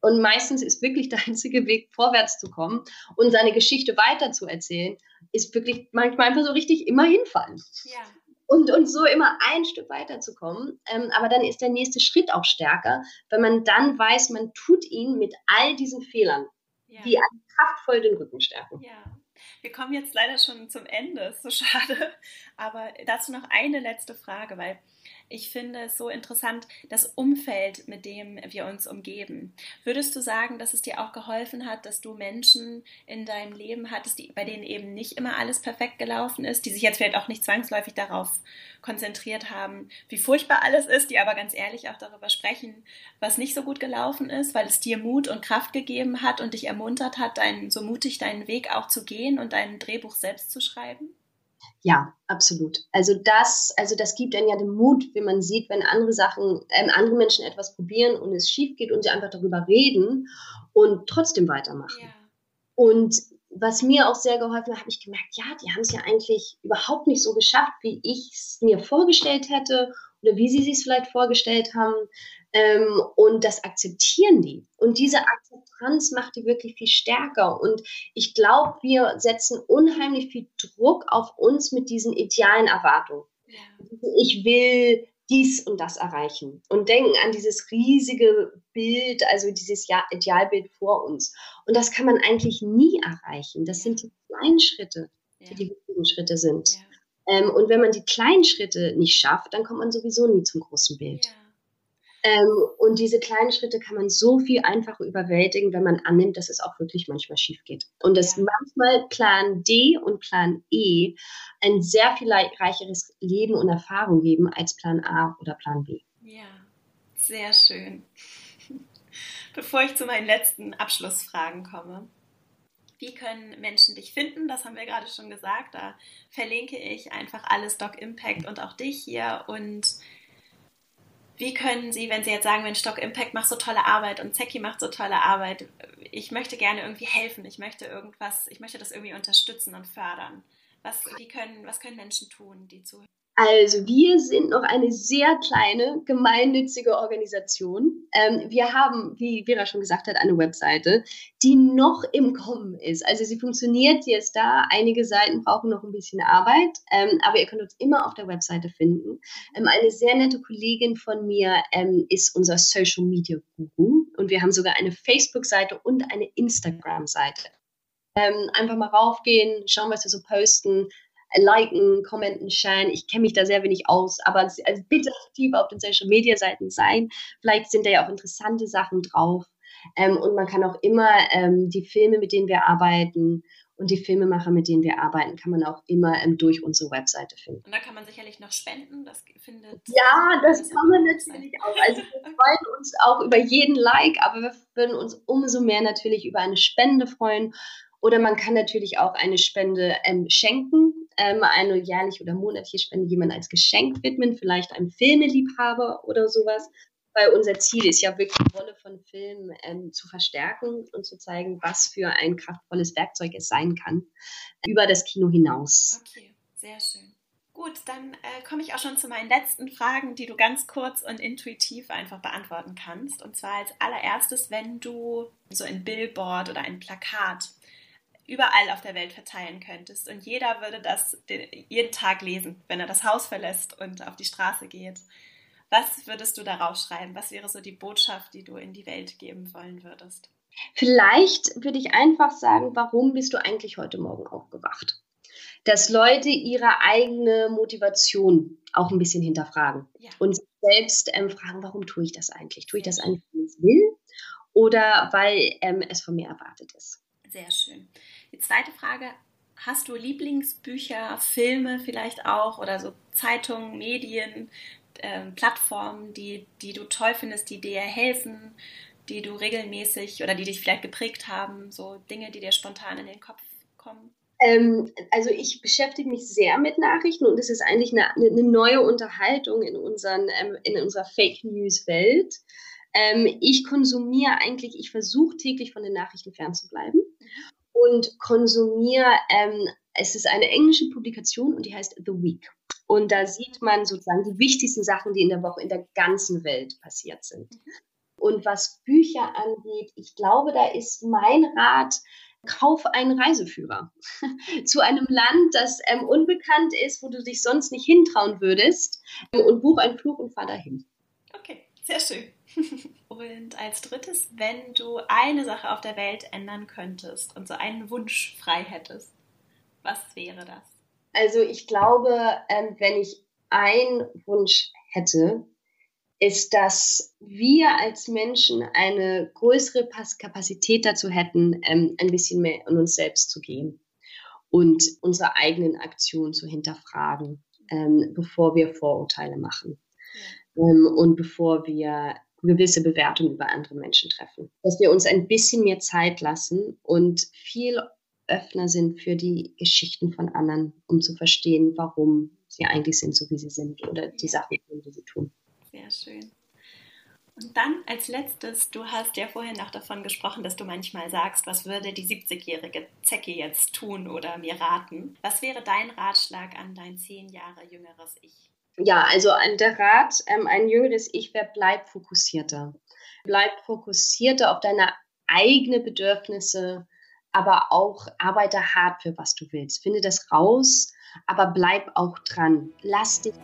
[SPEAKER 2] Und meistens ist wirklich der *laughs* einzige Weg, vorwärts zu kommen und seine Geschichte weiterzuerzählen, ist wirklich manchmal einfach so richtig immer hinfallen. Ja und, und so immer ein Stück weiterzukommen. Ähm, aber dann ist der nächste Schritt auch stärker, wenn man dann weiß, man tut ihn mit all diesen Fehlern, ja. die kraftvoll den Rücken stärken.
[SPEAKER 1] Ja. Wir kommen jetzt leider schon zum Ende, ist so schade. Aber dazu noch eine letzte Frage, weil ich finde es so interessant, das Umfeld, mit dem wir uns umgeben. Würdest du sagen, dass es dir auch geholfen hat, dass du Menschen in deinem Leben hattest, die, bei denen eben nicht immer alles perfekt gelaufen ist, die sich jetzt vielleicht auch nicht zwangsläufig darauf konzentriert haben, wie furchtbar alles ist, die aber ganz ehrlich auch darüber sprechen, was nicht so gut gelaufen ist, weil es dir Mut und Kraft gegeben hat und dich ermuntert hat, dein, so mutig deinen Weg auch zu gehen und dein Drehbuch selbst zu schreiben?
[SPEAKER 2] Ja, absolut. Also das, also das gibt dann ja den Mut, wie man sieht, wenn andere Sachen, äh, andere Menschen etwas probieren und es schief geht und sie einfach darüber reden und trotzdem weitermachen. Ja. Und was mir auch sehr geholfen hat, habe ich gemerkt, ja, die haben es ja eigentlich überhaupt nicht so geschafft, wie ich es mir vorgestellt hätte wie sie sich vielleicht vorgestellt haben. Ähm, und das akzeptieren die. Und diese Akzeptanz macht die wirklich viel stärker. Und ich glaube, wir setzen unheimlich viel Druck auf uns mit diesen idealen Erwartungen. Ja. Ich will dies und das erreichen und denken an dieses riesige Bild, also dieses Idealbild vor uns. Und das kann man eigentlich nie erreichen. Das ja. sind die kleinen Schritte, die ja. die wichtigen Schritte sind. Ähm, und wenn man die kleinen Schritte nicht schafft, dann kommt man sowieso nie zum großen Bild. Ähm, und diese kleinen Schritte kann man so viel einfacher überwältigen, wenn man annimmt, dass es auch wirklich manchmal schief geht. Und dass ja. manchmal Plan D und Plan E ein sehr viel reicheres Leben und Erfahrung geben als Plan A oder Plan B.
[SPEAKER 1] Ja, sehr schön. *laughs* Bevor ich zu meinen letzten Abschlussfragen komme, wie können Menschen dich finden? Das haben wir gerade schon gesagt. Da verlinke ich einfach alles Doc Impact und auch dich hier und wie können Sie, wenn Sie jetzt sagen, wenn Stock Impact macht so tolle Arbeit und Zeki macht so tolle Arbeit, ich möchte gerne irgendwie helfen, ich möchte irgendwas, ich möchte das irgendwie unterstützen und fördern. Was, können, was können Menschen tun, die zuhören?
[SPEAKER 2] Also wir sind noch eine sehr kleine gemeinnützige Organisation. Ähm, wir haben, wie Vera schon gesagt hat, eine Webseite, die noch im Kommen ist. Also sie funktioniert jetzt da. Einige Seiten brauchen noch ein bisschen Arbeit, ähm, aber ihr könnt uns immer auf der Webseite finden. Ähm, eine sehr nette Kollegin von mir ähm, ist unser Social Media Guru und wir haben sogar eine Facebook-Seite und eine Instagram-Seite. Ähm, einfach mal raufgehen, schauen, was wir so posten liken, kommenten, sharen. Ich kenne mich da sehr wenig aus, aber also bitte aktiv auf den Social Media Seiten sein. Vielleicht sind da ja auch interessante Sachen drauf. Ähm, und man kann auch immer ähm, die Filme, mit denen wir arbeiten und die Filmemacher, mit denen wir arbeiten, kann man auch immer ähm, durch unsere Webseite finden.
[SPEAKER 1] Und da kann man sicherlich noch spenden. Das findet.
[SPEAKER 2] Ja, das kann man natürlich auch. Also wir *laughs* freuen uns auch über jeden Like, aber wir würden uns umso mehr natürlich über eine Spende freuen. Oder man kann natürlich auch eine Spende ähm, schenken. ähm, eine jährliche oder monatliche Spende jemand als Geschenk widmen, vielleicht einem Filmeliebhaber oder sowas. Weil unser Ziel ist ja wirklich die Rolle von Filmen ähm, zu verstärken und zu zeigen, was für ein kraftvolles Werkzeug es sein kann, über das Kino hinaus.
[SPEAKER 1] Okay, sehr schön. Gut, dann äh, komme ich auch schon zu meinen letzten Fragen, die du ganz kurz und intuitiv einfach beantworten kannst. Und zwar als allererstes, wenn du so ein Billboard oder ein Plakat überall auf der Welt verteilen könntest und jeder würde das jeden Tag lesen, wenn er das Haus verlässt und auf die Straße geht. Was würdest du darauf schreiben? Was wäre so die Botschaft, die du in die Welt geben wollen würdest?
[SPEAKER 2] Vielleicht würde ich einfach sagen, warum bist du eigentlich heute Morgen aufgewacht? Dass Leute ihre eigene Motivation auch ein bisschen hinterfragen ja. und selbst ähm, fragen, warum tue ich das eigentlich? Tue ich das eigentlich, weil ich es will oder weil ähm, es von mir erwartet ist?
[SPEAKER 1] Sehr schön. Die zweite Frage, hast du Lieblingsbücher, Filme vielleicht auch oder so Zeitungen, Medien, äh, Plattformen, die, die du toll findest, die dir helfen, die du regelmäßig oder die dich vielleicht geprägt haben, so Dinge, die dir spontan in den Kopf kommen?
[SPEAKER 2] Ähm, also ich beschäftige mich sehr mit Nachrichten und es ist eigentlich eine, eine neue Unterhaltung in, unseren, ähm, in unserer Fake News Welt. Ähm, ich konsumiere eigentlich, ich versuche täglich von den Nachrichten fernzubleiben und konsumiere, ähm, es ist eine englische Publikation und die heißt The Week. Und da sieht man sozusagen die wichtigsten Sachen, die in der Woche in der ganzen Welt passiert sind. Mhm. Und was Bücher angeht, ich glaube, da ist mein Rat, kauf einen Reiseführer *laughs* zu einem Land, das ähm, unbekannt ist, wo du dich sonst nicht hintrauen würdest und buch einen Flug und fahr dahin.
[SPEAKER 1] Okay, sehr schön. *laughs* Und als drittes, wenn du eine Sache auf der Welt ändern könntest und so einen Wunsch frei hättest, was wäre das?
[SPEAKER 2] Also ich glaube, ähm, wenn ich einen Wunsch hätte, ist, dass wir als Menschen eine größere Kapazität dazu hätten, ähm, ein bisschen mehr in uns selbst zu gehen und unsere eigenen Aktionen zu hinterfragen, ähm, bevor wir Vorurteile machen und bevor wir gewisse Bewertungen über andere Menschen treffen. Dass wir uns ein bisschen mehr Zeit lassen und viel öffner sind für die Geschichten von anderen, um zu verstehen, warum sie eigentlich sind, so wie sie sind oder die Sachen, die sie tun.
[SPEAKER 1] Sehr schön. Und dann als letztes, du hast ja vorhin noch davon gesprochen, dass du manchmal sagst, was würde die 70-jährige Zecke jetzt tun oder mir raten. Was wäre dein Ratschlag an dein zehn Jahre jüngeres Ich?
[SPEAKER 2] Ja, also der Rat, ähm, ein jüngeres Ich wäre, bleib fokussierter. Bleib fokussierter auf deine eigenen Bedürfnisse, aber auch arbeite hart für was du willst. Finde das raus, aber bleib auch dran. Lass dich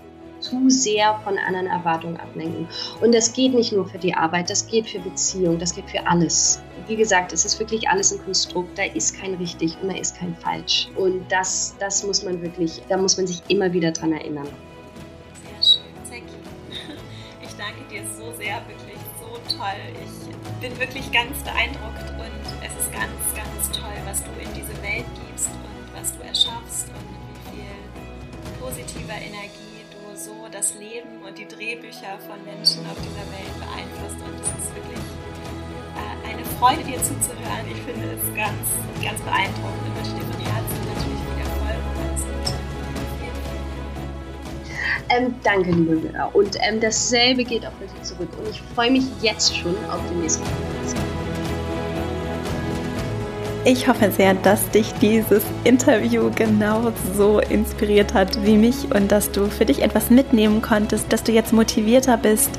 [SPEAKER 2] zu sehr von anderen Erwartungen ablenken. Und das geht nicht nur für die Arbeit, das geht für Beziehung, das geht für alles. Wie gesagt, es ist wirklich alles ein Konstrukt. Da ist kein richtig und da ist kein falsch. Und das, das muss man wirklich, da muss man sich immer wieder dran erinnern.
[SPEAKER 1] Toll. Ich bin wirklich ganz beeindruckt und es ist ganz, ganz toll, was du in diese Welt gibst und was du erschaffst und wie viel positiver Energie du so das Leben und die Drehbücher von Menschen auf dieser Welt beeinflusst. Und es ist wirklich äh, eine Freude, dir zuzuhören. Ich finde es ganz, ganz beeindruckend und wünsche dir von Herzen
[SPEAKER 2] ähm, danke, liebe Müller. Und ähm, dasselbe geht auch für dich zurück. Und ich freue mich jetzt schon auf den nächsten Podcast.
[SPEAKER 1] Ich hoffe sehr, dass dich dieses Interview genau so inspiriert hat wie mich und dass du für dich etwas mitnehmen konntest, dass du jetzt motivierter bist,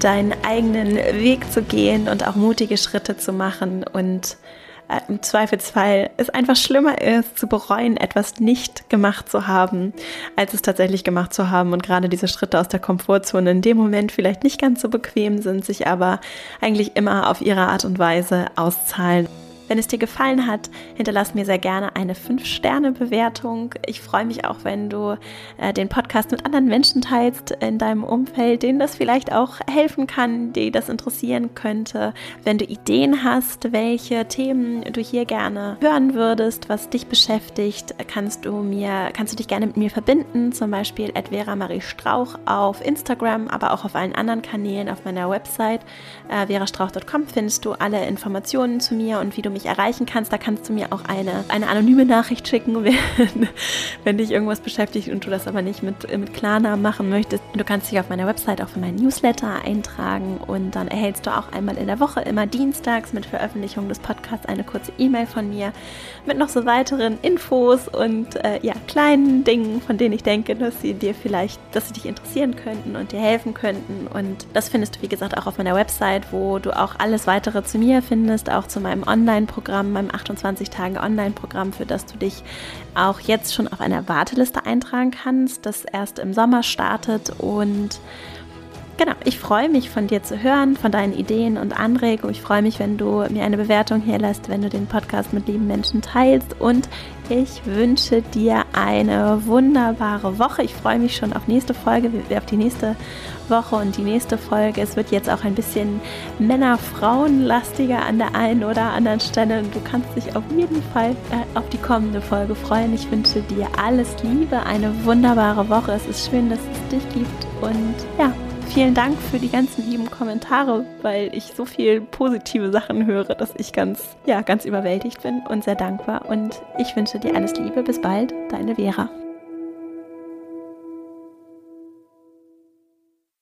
[SPEAKER 1] deinen eigenen Weg zu gehen und auch mutige Schritte zu machen und im Zweifelsfall es einfach schlimmer ist, zu bereuen, etwas nicht gemacht zu haben, als es tatsächlich gemacht zu haben. Und gerade diese Schritte aus der Komfortzone in dem Moment vielleicht nicht ganz so bequem sind, sich aber eigentlich immer auf ihre Art und Weise auszahlen. Wenn es dir gefallen hat, hinterlass mir sehr gerne eine 5-Sterne-Bewertung. Ich freue mich auch, wenn du äh, den Podcast mit anderen Menschen teilst in deinem Umfeld, denen das vielleicht auch helfen kann, die das interessieren könnte. Wenn du Ideen hast, welche Themen du hier gerne hören würdest, was dich beschäftigt, kannst du mir, kannst du dich gerne mit mir verbinden, zum Beispiel at Vera Marie Strauch auf Instagram, aber auch auf allen anderen Kanälen auf meiner Website äh, verastrauch.com findest du alle Informationen zu mir und wie du mich erreichen kannst. Da kannst du mir auch eine, eine anonyme Nachricht schicken, *laughs* wenn, wenn dich irgendwas beschäftigt und du das aber nicht mit, mit Klarnamen machen möchtest. Du kannst dich auf meiner Website auch für meinen Newsletter eintragen und dann erhältst du auch einmal in der Woche, immer dienstags mit Veröffentlichung des Podcasts, eine kurze E-Mail von mir mit noch so weiteren Infos und äh, ja, kleinen Dingen, von denen ich denke, dass sie dir vielleicht, dass sie dich interessieren könnten und dir helfen könnten. Und das findest du, wie gesagt, auch auf meiner Website, wo du auch alles weitere zu mir findest, auch zu meinem Online-Programm, meinem 28 Tage Online-Programm, für das du dich auch jetzt schon auf eine Warteliste eintragen kannst, das erst im Sommer startet und Genau, ich freue mich von dir zu hören, von deinen Ideen und Anregungen. Ich freue mich, wenn du mir eine Bewertung hier lässt, wenn du den Podcast mit lieben Menschen teilst. Und ich wünsche dir eine wunderbare Woche. Ich freue mich schon auf nächste Folge, auf die nächste Woche und die nächste Folge. Es wird jetzt auch ein bisschen Männer-Frauen-lastiger an der einen oder anderen Stelle. Du kannst dich auf jeden Fall äh, auf die kommende Folge freuen. Ich wünsche dir alles Liebe, eine wunderbare Woche. Es ist schön, dass es dich gibt. Und ja, vielen Dank für die ganzen lieben Kommentare, weil ich so viel positive Sachen höre, dass ich ganz, ja, ganz überwältigt bin und sehr dankbar. Und ich wünsche dir alles Liebe. Bis bald, deine Vera.